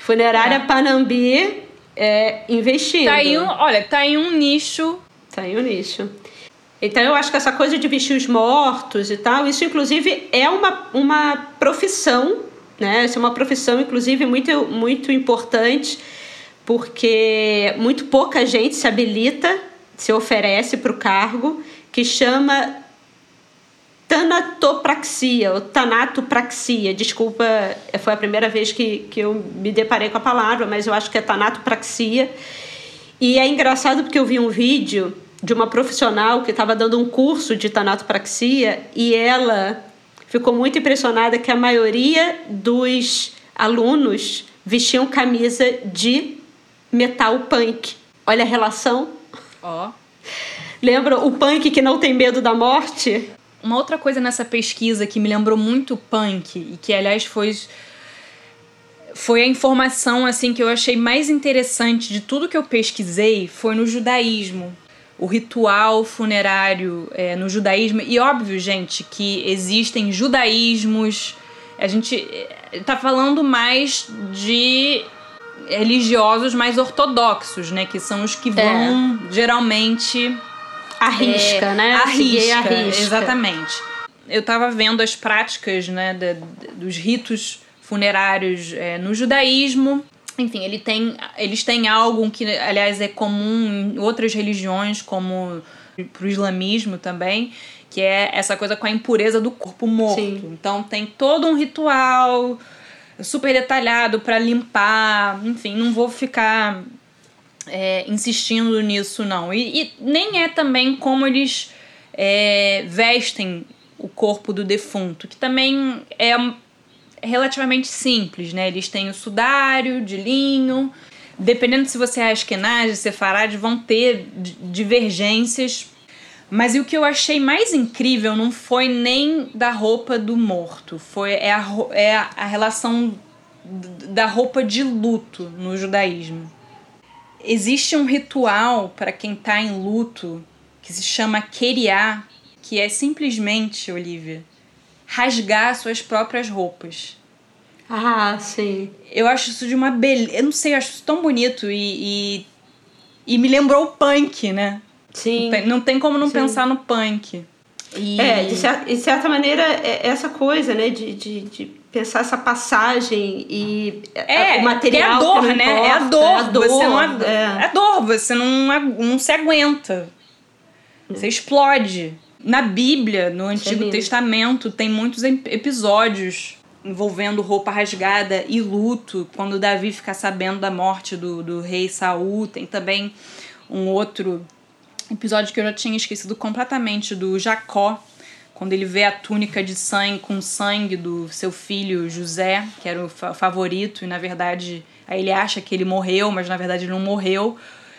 Funerária é. Panambi é, investindo.
Tá em um, olha, tá em um nicho.
Tá em um nicho. Então eu acho que essa coisa de vestir os mortos e tal, isso inclusive é uma, uma profissão, né? Isso é uma profissão, inclusive, muito, muito importante, porque muito pouca gente se habilita, se oferece para o cargo, que chama tanatopraxia, ou tanatopraxia, desculpa, foi a primeira vez que, que eu me deparei com a palavra, mas eu acho que é tanatopraxia. E é engraçado porque eu vi um vídeo de uma profissional que estava dando um curso de tanatopraxia e ela ficou muito impressionada que a maioria dos alunos vestiam camisa de metal punk. Olha a relação.
Ó. Oh.
Lembra o punk que não tem medo da morte?
Uma outra coisa nessa pesquisa que me lembrou muito punk e que aliás foi foi a informação assim que eu achei mais interessante de tudo que eu pesquisei foi no judaísmo o ritual funerário é, no judaísmo e óbvio gente que existem judaísmos a gente está falando mais de religiosos mais ortodoxos né que são os que vão é. geralmente
Arrisca, é, né?
Arrisca, arrisca, exatamente. Eu estava vendo as práticas né, de, dos ritos funerários é, no judaísmo. Enfim, ele tem, eles têm algo que, aliás, é comum em outras religiões, como para o islamismo também, que é essa coisa com a impureza do corpo morto. Sim. Então tem todo um ritual super detalhado para limpar. Enfim, não vou ficar é, insistindo nisso, não. E, e, nem é também como eles é, vestem o corpo do defunto, que também é relativamente simples, né? Eles têm o sudário de linho. Dependendo se você é Ashkenaz, Sefarad, vão ter divergências. Mas o que eu achei mais incrível não foi nem da roupa do morto, foi é a, é a relação da roupa de luto no judaísmo. Existe um ritual para quem está em luto que se chama Keriá, que é simplesmente, Olivia, rasgar suas próprias roupas.
Ah, sim.
Eu acho isso de uma beleza. Eu não sei, eu acho isso tão bonito e, e, e me lembrou o punk, né?
Sim.
Não tem como não sim. pensar no punk.
E... É, de, cer de certa maneira, é essa coisa, né, de, de, de pensar essa passagem e
é,
o material.
É a dor, né? Importa, é a dor. É a dor. Você não, é. é dor, você não, não se aguenta. Você explode. Na Bíblia, no Antigo Testamento, tem muitos episódios envolvendo roupa rasgada e luto, quando Davi fica sabendo da morte do, do rei Saul. Tem também um outro episódio que eu já tinha esquecido completamente do Jacó, quando ele vê a túnica de sangue com sangue do seu filho José, que era o favorito, e na verdade aí ele acha que ele morreu, mas na verdade ele não morreu.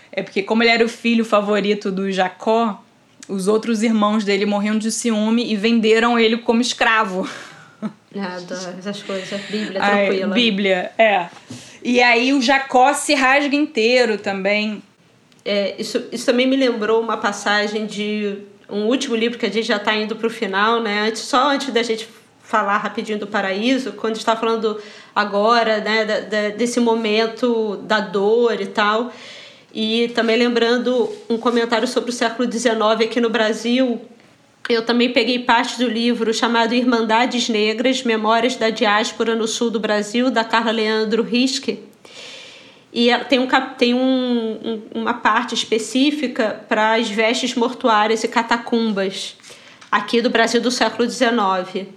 É porque como ele era o filho favorito do Jacó, os outros irmãos dele morriam de ciúme e venderam ele como escravo.
Nada, essas coisas. Bíblia, tranquila.
Bíblia, é. E aí o Jacó se rasga inteiro também.
É, isso, isso também me lembrou uma passagem de um último livro que a gente já está indo para o final, né? Antes, só antes da gente falar rapidinho do paraíso, quando está falando agora, né, da, da, desse momento da dor e tal. E também lembrando um comentário sobre o século XIX aqui no Brasil. Eu também peguei parte do livro chamado Irmandades Negras, Memórias da Diáspora no Sul do Brasil, da Carla Leandro Riske. E tem, um, tem um, um, uma parte específica para as vestes mortuárias e catacumbas aqui do Brasil do século XIX.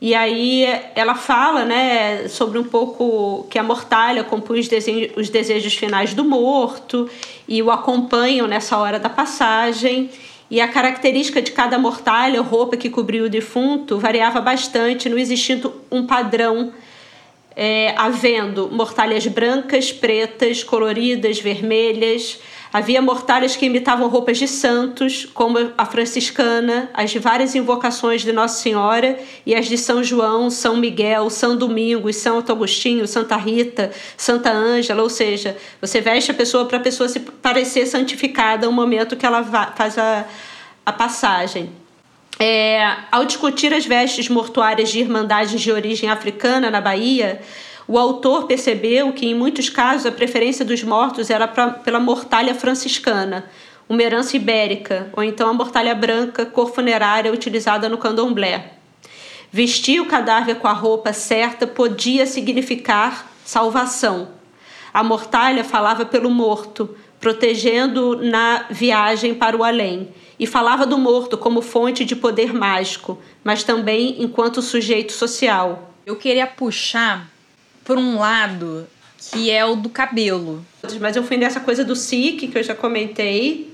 E aí ela fala né, sobre um pouco que a mortalha compõe os, desejos, os desejos finais do morto e o acompanham nessa hora da passagem. E a característica de cada mortalha, roupa que cobriu o defunto, variava bastante, não existindo um padrão, é, havendo mortalhas brancas, pretas, coloridas, vermelhas, Havia mortalhas que imitavam roupas de santos, como a franciscana, as de várias invocações de Nossa Senhora e as de São João, São Miguel, São Domingos, São Agostinho, Santa Rita, Santa Ângela, ou seja, você veste a pessoa para a pessoa se parecer santificada no momento que ela faz a, a passagem. É, ao discutir as vestes mortuárias de irmandades de origem africana na Bahia, o autor percebeu que, em muitos casos, a preferência dos mortos era pra, pela mortalha franciscana, uma herança ibérica, ou então a mortalha branca, cor funerária utilizada no candomblé. Vestir o cadáver com a roupa certa podia significar salvação. A mortalha falava pelo morto, protegendo na viagem para o além, e falava do morto como fonte de poder mágico, mas também enquanto sujeito social.
Eu queria puxar por um lado que é o do cabelo.
Mas eu fui nessa coisa do SIC que eu já comentei,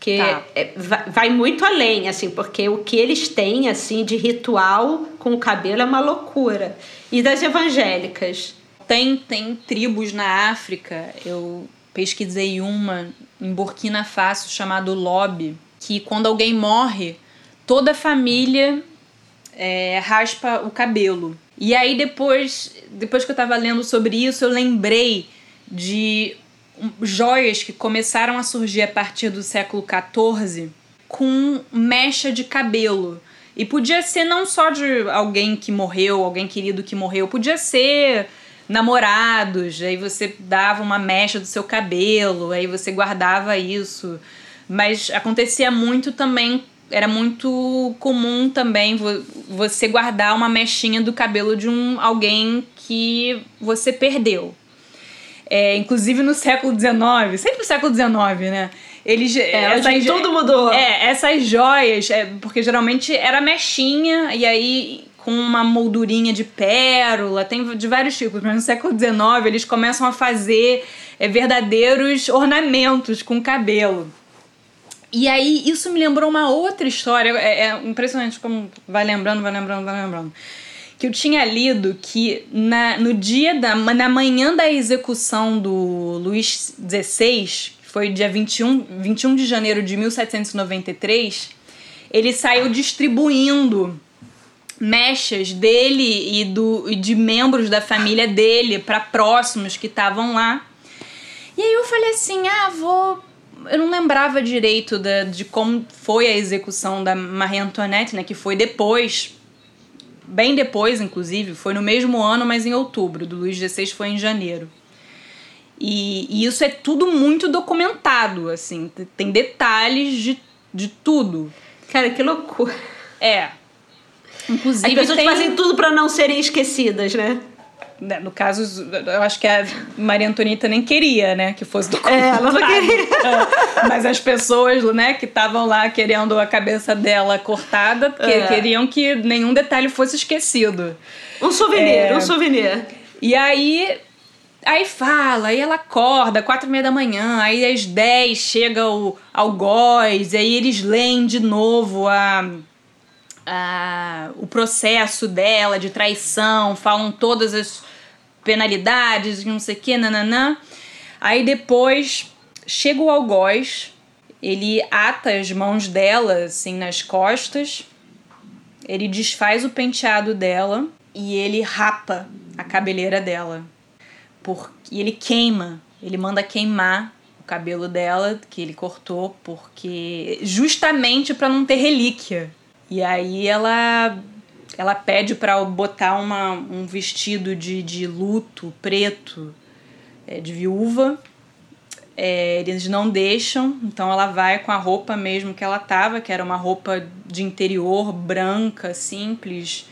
que tá. é, vai muito além, assim, porque o que eles têm, assim, de ritual com o cabelo é uma loucura. E das evangélicas?
Tem, tem tribos na África, eu pesquisei uma em Burkina Faso chamado Lobby, que quando alguém morre, toda a família é, raspa o cabelo. E aí depois, depois que eu estava lendo sobre isso, eu lembrei de joias que começaram a surgir a partir do século XIV com mecha de cabelo. E podia ser não só de alguém que morreu, alguém querido que morreu, podia ser namorados, aí você dava uma mecha do seu cabelo, aí você guardava isso. Mas acontecia muito também era muito comum também você guardar uma mechinha do cabelo de um alguém que você perdeu. É, inclusive no século XIX, sempre no século XIX, né? Eles,
é, essas, tudo mudou.
É, essas joias, é, porque geralmente era mechinha e aí com uma moldurinha de pérola, tem de vários tipos, mas no século XIX eles começam a fazer é, verdadeiros ornamentos com cabelo. E aí, isso me lembrou uma outra história. É, é, impressionante como vai lembrando, vai lembrando, vai lembrando. Que eu tinha lido que na, no dia da. Na manhã da execução do Luís XVI, que foi dia 21, 21 de janeiro de 1793, ele saiu distribuindo mechas dele e do, de membros da família dele para próximos que estavam lá. E aí eu falei assim: ah, vou. Eu não lembrava direito da, de como foi a execução da Marie Antoinette, né? Que foi depois, bem depois, inclusive, foi no mesmo ano, mas em outubro. Do Luiz XVI foi em janeiro. E, e isso é tudo muito documentado, assim, tem detalhes de, de tudo.
Cara, que loucura.
É.
Inclusive. As pessoas tem... fazem tudo para não serem esquecidas, né?
Né? No caso, eu acho que a Maria Antonieta nem queria, né, que fosse documentado.
É, ela não queria.
É. Mas as pessoas, né, que estavam lá querendo a cabeça dela cortada, que é. queriam que nenhum detalhe fosse esquecido.
Um souvenir, é... um souvenir.
E aí, aí fala, aí ela acorda, quatro e meia da manhã, aí às dez chega o algoz, aí eles leem de novo a a, o processo dela de traição, falam todas as penalidades, não sei o que, nananã. Aí depois chega o algoz, ele ata as mãos dela assim nas costas, ele desfaz o penteado dela e ele rapa a cabeleira dela. Por, e ele queima, ele manda queimar o cabelo dela que ele cortou porque justamente para não ter relíquia. E aí ela ela pede para botar uma, um vestido de, de luto preto é, de viúva. É, eles não deixam, então ela vai com a roupa mesmo que ela tava, que era uma roupa de interior branca, simples.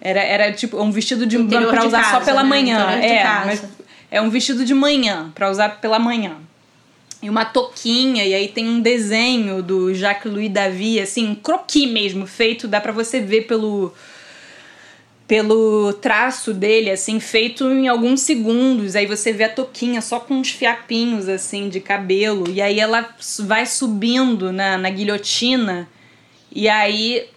Era, era tipo um vestido de para usar casa, só pela né? manhã. é, mas é um vestido de manhã, para usar pela manhã e uma toquinha, e aí tem um desenho do Jacques-Louis David, assim, um croquis mesmo, feito, dá para você ver pelo pelo traço dele, assim, feito em alguns segundos. Aí você vê a toquinha só com uns fiapinhos, assim, de cabelo. E aí ela vai subindo na, na guilhotina. E aí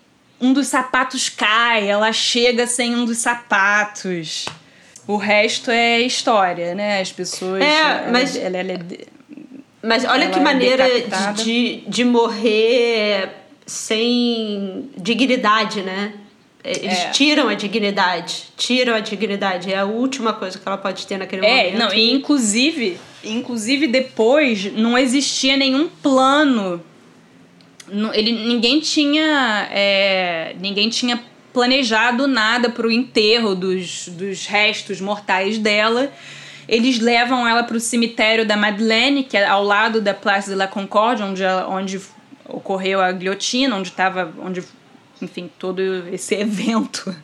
um dos sapatos cai, ela chega sem um dos sapatos. O resto é história, né? As pessoas.
É, mas. Ela, ela, ela é mas olha que é maneira de, de morrer sem dignidade, né? Eles é. tiram a dignidade, tiram a dignidade. É a última coisa que ela pode ter naquele
é,
momento.
É, não, e inclusive, inclusive depois não existia nenhum plano. Ele, ninguém tinha. É, ninguém tinha planejado nada para o enterro dos, dos restos mortais dela. Eles levam ela para o cemitério da Madeleine, que é ao lado da Place de la Concorde, onde, ela, onde ocorreu a guilhotina, onde estava, onde, enfim, todo esse evento,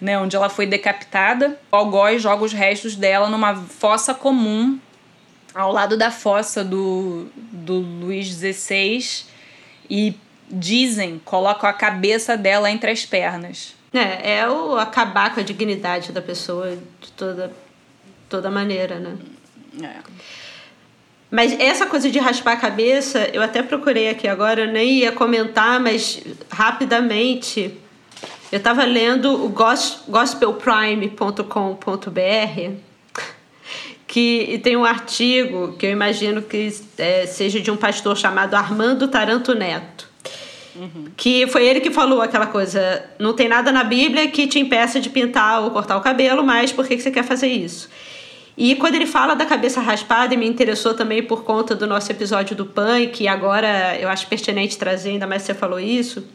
né, onde ela foi decapitada. O algoz joga os restos dela numa fossa comum, ao lado da fossa do, do Luís XVI, e dizem, colocam a cabeça dela entre as pernas.
É, é o acabar com a dignidade da pessoa de toda toda maneira, né? É. Mas essa coisa de raspar a cabeça, eu até procurei aqui agora, eu nem ia comentar, mas rapidamente. Eu estava lendo o gospelprime.com.br que tem um artigo que eu imagino que é, seja de um pastor chamado Armando Taranto Neto. Uhum. Que foi ele que falou aquela coisa: não tem nada na Bíblia que te impeça de pintar ou cortar o cabelo, mas por que, que você quer fazer isso? E quando ele fala da cabeça raspada, e me interessou também por conta do nosso episódio do punk, e agora eu acho pertinente trazer, ainda mais você falou isso,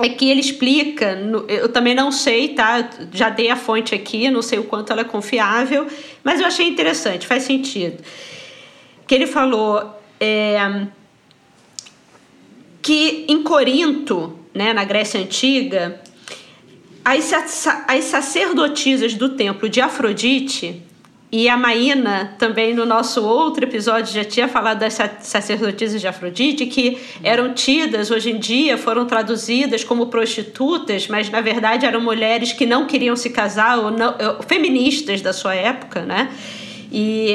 é que ele explica, eu também não sei, tá? Já dei a fonte aqui, não sei o quanto ela é confiável, mas eu achei interessante, faz sentido. Que ele falou é, que em Corinto, né, na Grécia Antiga, as, as sacerdotisas do templo de Afrodite e a Maína, também no nosso outro episódio, já tinha falado das sacerdotisas de Afrodite, que eram tidas, hoje em dia, foram traduzidas como prostitutas, mas na verdade eram mulheres que não queriam se casar, ou não, feministas da sua época, né? E,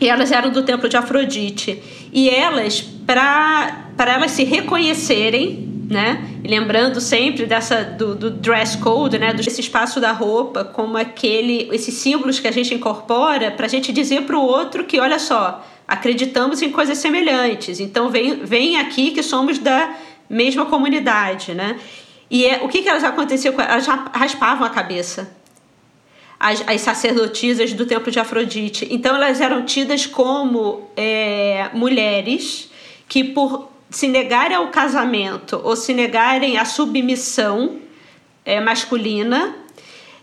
e elas eram do templo de Afrodite. E elas, para elas se reconhecerem né? E lembrando sempre dessa do, do dress code, né? Desse espaço da roupa como aquele, esses símbolos que a gente incorpora para a gente dizer para o outro que, olha só, acreditamos em coisas semelhantes. Então vem, vem aqui que somos da mesma comunidade, né? E é, o que, que elas aconteciam? Elas raspavam a cabeça. As, as, sacerdotisas do templo de Afrodite. Então elas eram tidas como é, mulheres que, por se negarem ao casamento ou se negarem à submissão é, masculina,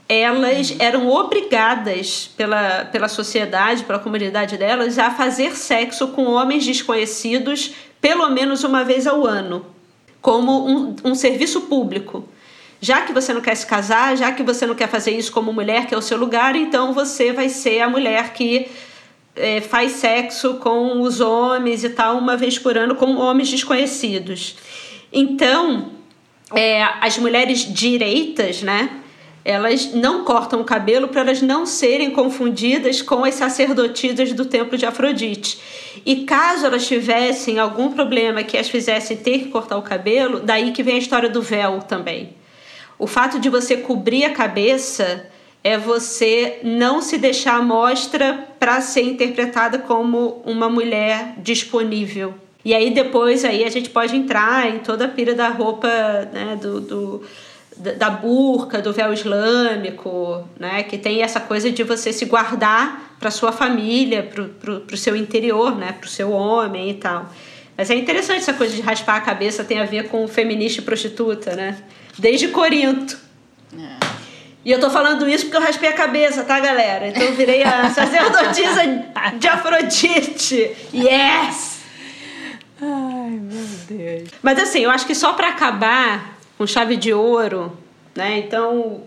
elas eram obrigadas pela, pela sociedade, pela comunidade delas, a fazer sexo com homens desconhecidos pelo menos uma vez ao ano, como um, um serviço público. Já que você não quer se casar, já que você não quer fazer isso como mulher, que é o seu lugar, então você vai ser a mulher que é, faz sexo com os homens e tal, uma vez por ano, com homens desconhecidos. Então, é, as mulheres direitas, né? Elas não cortam o cabelo para elas não serem confundidas com as sacerdotisas do templo de Afrodite. E caso elas tivessem algum problema que as fizesse ter que cortar o cabelo, daí que vem a história do véu também. O fato de você cobrir a cabeça é você não se deixar à mostra para ser interpretada como uma mulher disponível. E aí depois aí a gente pode entrar em toda a pira da roupa, né, do, do da burca, do véu islâmico, né, que tem essa coisa de você se guardar para sua família, para o seu interior, né, para o seu homem e tal. Mas é interessante essa coisa de raspar a cabeça tem a ver com feminista e prostituta, né? Desde Corinto. É. E eu tô falando isso porque eu raspei a cabeça, tá, galera? Então eu virei a sacerdotisa de Afrodite. Yes!
Ai, meu Deus.
Mas assim, eu acho que só para acabar com chave de ouro, né? Então,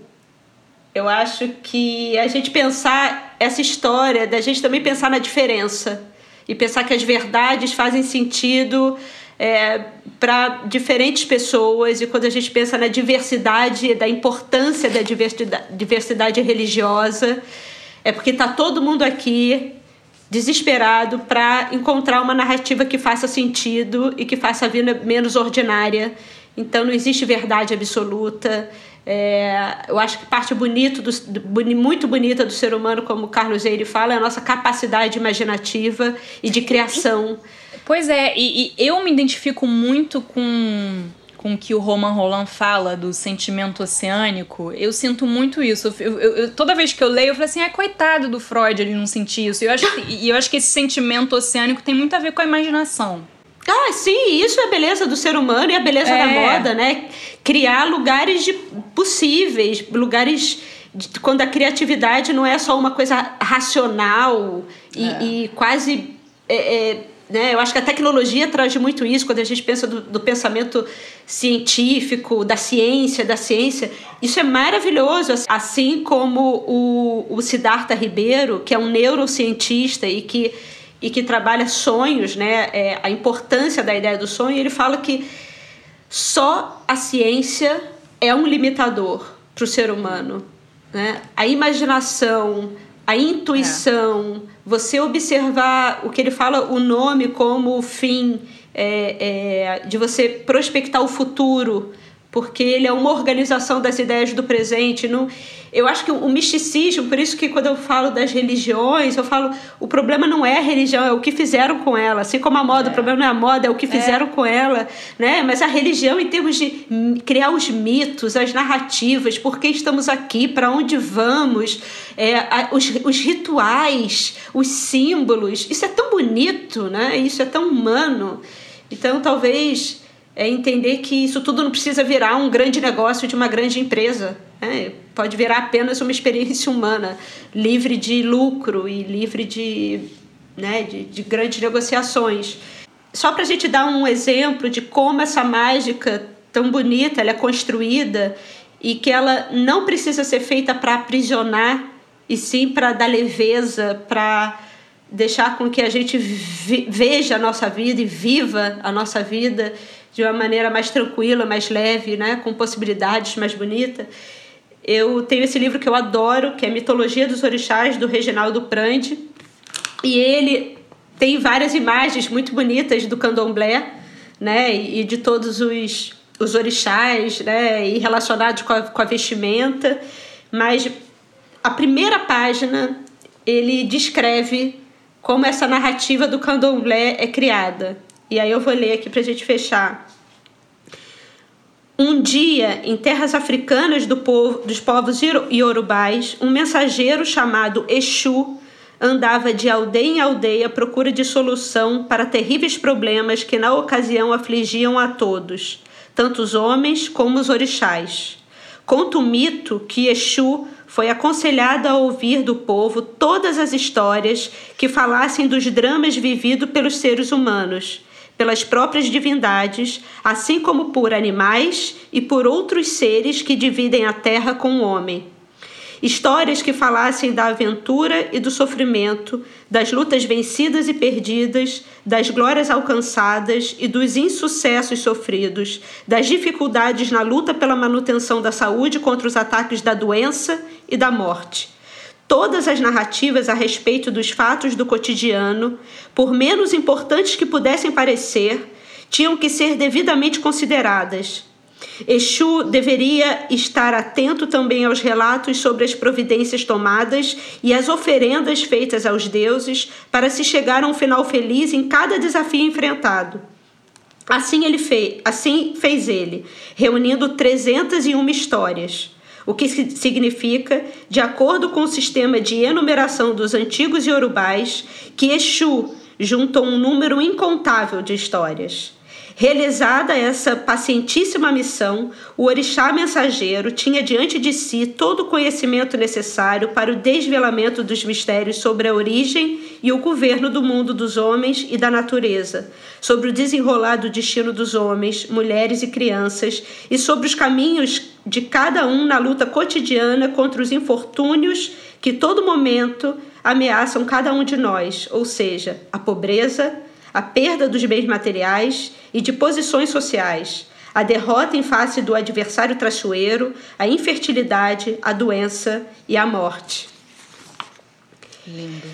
eu acho que a gente pensar essa história, da gente também pensar na diferença e pensar que as verdades fazem sentido é, para diferentes pessoas e quando a gente pensa na diversidade, da importância da diversidade, religiosa, é porque está todo mundo aqui desesperado para encontrar uma narrativa que faça sentido e que faça a vida menos ordinária. Então não existe verdade absoluta. É, eu acho que parte bonito do, muito bonita do ser humano, como Carlos Eire fala, é a nossa capacidade imaginativa e de criação.
Pois é, e, e eu me identifico muito com com o que o Roman Roland fala do sentimento oceânico, eu sinto muito isso. Eu, eu, eu, toda vez que eu leio, eu falo assim, é coitado do Freud ele não sentir isso. E eu acho que, eu acho que esse sentimento oceânico tem muito a ver com a imaginação.
Ah, sim, isso é a beleza do ser humano e a beleza é. da moda, né? Criar lugares de possíveis, lugares de, quando a criatividade não é só uma coisa racional e, é. e quase é, é né? Eu acho que a tecnologia traz muito isso, quando a gente pensa do, do, pensamento científico, da ciência, da ciência. Isso é maravilhoso, assim como o, o Siddhartha Ribeiro, que é um neurocientista e que, e que trabalha sonhos, né? É, a importância da ideia do sonho, ele fala que só a ciência é um limitador para o ser humano. Né? A imaginação, a intuição, é. Você observar o que ele fala, o nome como fim é, é, de você prospectar o futuro porque ele é uma organização das ideias do presente. Não, eu acho que o misticismo, por isso que quando eu falo das religiões, eu falo o problema não é a religião, é o que fizeram com ela. Assim como a moda, é. o problema não é a moda, é o que é. fizeram é. com ela, né? Mas a religião em termos de criar os mitos, as narrativas, por que estamos aqui, para onde vamos, é, a, os, os rituais, os símbolos, isso é tão bonito, né? Isso é tão humano. Então, talvez é entender que isso tudo não precisa virar um grande negócio de uma grande empresa. Né? Pode virar apenas uma experiência humana, livre de lucro e livre de, né, de, de grandes negociações. Só para a gente dar um exemplo de como essa mágica tão bonita ela é construída e que ela não precisa ser feita para aprisionar, e sim para dar leveza, para deixar com que a gente veja a nossa vida e viva a nossa vida de uma maneira mais tranquila, mais leve, né, com possibilidades mais bonita. Eu tenho esse livro que eu adoro, que é Mitologia dos Orixás, do Reginaldo Prandi, e ele tem várias imagens muito bonitas do candomblé, né, e de todos os, os orixás, né, e relacionados com a, com a vestimenta, mas a primeira página ele descreve como essa narrativa do candomblé é criada. E aí eu vou ler aqui para a gente fechar. Um dia, em terras africanas do povo, dos povos iorubais, um mensageiro chamado Exu andava de aldeia em aldeia à procura de solução para terríveis problemas que na ocasião afligiam a todos, tanto os homens como os orixás. Conta o mito que Exu foi aconselhado a ouvir do povo todas as histórias que falassem dos dramas vividos pelos seres humanos pelas próprias divindades, assim como por animais e por outros seres que dividem a terra com o homem. Histórias que falassem da aventura e do sofrimento, das lutas vencidas e perdidas, das glórias alcançadas e dos insucessos sofridos, das dificuldades na luta pela manutenção da saúde contra os ataques da doença e da morte Todas as narrativas a respeito dos fatos do cotidiano, por menos importantes que pudessem parecer, tinham que ser devidamente consideradas. Exu deveria estar atento também aos relatos sobre as providências tomadas e as oferendas feitas aos deuses para se chegar a um final feliz em cada desafio enfrentado. Assim ele fez, assim fez ele, reunindo 301 histórias o que significa, de acordo com o sistema de enumeração dos antigos iorubais, que Exu juntou um número incontável de histórias. Realizada essa pacientíssima missão, o orixá mensageiro tinha diante de si todo o conhecimento necessário para o desvelamento dos mistérios sobre a origem e o governo do mundo dos homens e da natureza, sobre o desenrolar do destino dos homens, mulheres e crianças e sobre os caminhos de cada um na luta cotidiana contra os infortúnios que todo momento ameaçam cada um de nós, ou seja, a pobreza, a perda dos bens materiais e de posições sociais, a derrota em face do adversário traiçoeiro, a infertilidade, a doença e a morte.
Lindo.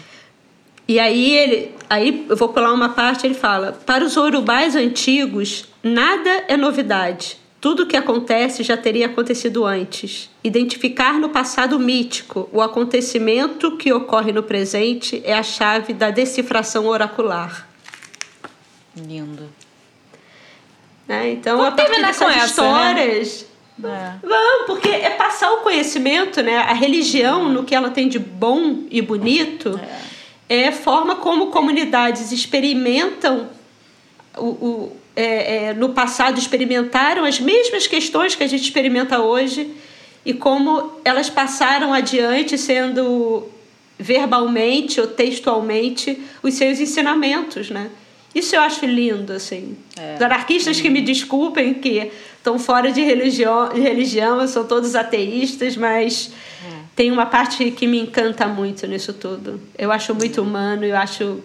E aí ele, aí eu vou pular uma parte, ele fala: "Para os urubais antigos, nada é novidade. Tudo o que acontece já teria acontecido antes. Identificar no passado mítico o acontecimento que ocorre no presente é a chave da decifração oracular.
Lindo.
É, então, Vamos a partir dessas com essa, histórias. Né? É. Vamos, porque é passar o conhecimento, né? A religião, no que ela tem de bom e bonito, é, é a forma como comunidades experimentam o, o é, é, no passado experimentaram as mesmas questões que a gente experimenta hoje e como elas passaram adiante sendo verbalmente ou textualmente os seus ensinamentos, né? Isso eu acho lindo, assim. É. Os anarquistas que me desculpem, que estão fora de religião, de religião, são todos ateístas, mas é. tem uma parte que me encanta muito nisso tudo. Eu acho muito humano, eu acho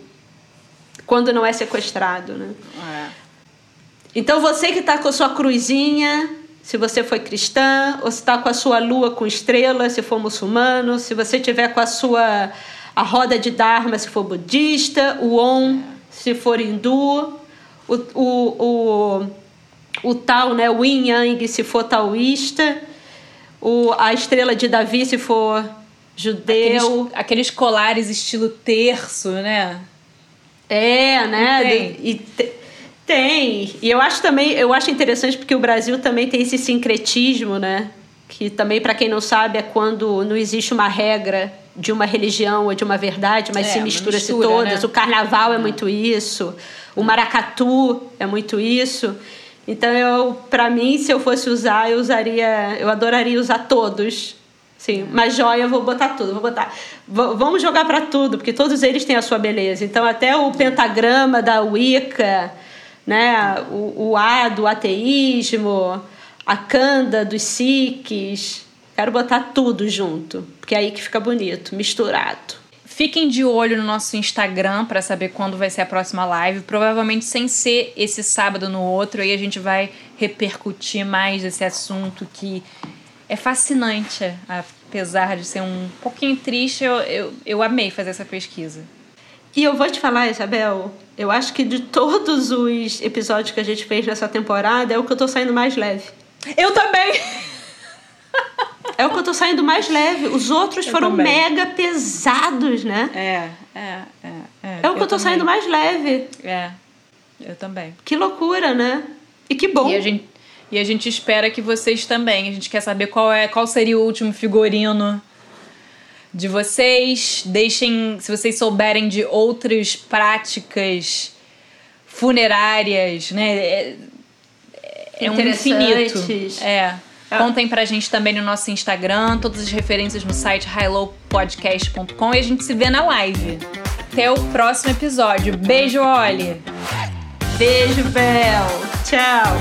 quando não é sequestrado, né? É. Então você que está com a sua cruzinha, se você foi cristã, ou se está com a sua lua com estrela, se for muçulmano, se você tiver com a sua a roda de Dharma, se for budista, o Om se for hindu, o, o, o, o tal, né, o yin yang, se for taoísta, o, a estrela de Davi, se for judeu.
Aqueles, aqueles colares estilo terço, né?
É, né? E te, tem. E eu acho também, eu acho interessante porque o Brasil também tem esse sincretismo, né? Que também, para quem não sabe, é quando não existe uma regra de uma religião ou de uma verdade, mas é, se mistura-se mistura, todas. Né? O carnaval é, é muito isso, o maracatu é muito isso. Então, eu, para mim, se eu fosse usar, eu usaria, eu adoraria usar todos. Sim, mas joia eu vou botar tudo, vou botar. V vamos jogar para tudo, porque todos eles têm a sua beleza. Então, até o pentagrama da Wicca, né, o, o A do ateísmo, a Kanda dos Sikhs, Quero botar tudo junto, porque é aí que fica bonito, misturado.
Fiquem de olho no nosso Instagram para saber quando vai ser a próxima live. Provavelmente sem ser esse sábado no outro, aí a gente vai repercutir mais esse assunto que é fascinante, apesar de ser um pouquinho triste. Eu, eu, eu amei fazer essa pesquisa.
E eu vou te falar, Isabel, eu acho que de todos os episódios que a gente fez nessa temporada, é o que eu tô saindo mais leve.
Eu também!
É o que eu tô saindo mais leve. Os outros eu foram também. mega pesados, né?
É, é, é. É,
é o que eu, eu tô também. saindo mais leve.
É, eu também.
Que loucura, né? E que bom.
E a gente, E a gente espera que vocês também. A gente quer saber qual é qual seria o último figurino de vocês. Deixem, se vocês souberem de outras práticas funerárias, né? É, é um infinito. É. Ah. Contem pra gente também no nosso Instagram, todas as referências no site highlowpodcast.com e a gente se vê na live. Até o próximo episódio. Beijo, Oli!
Beijo, Bel! Tchau!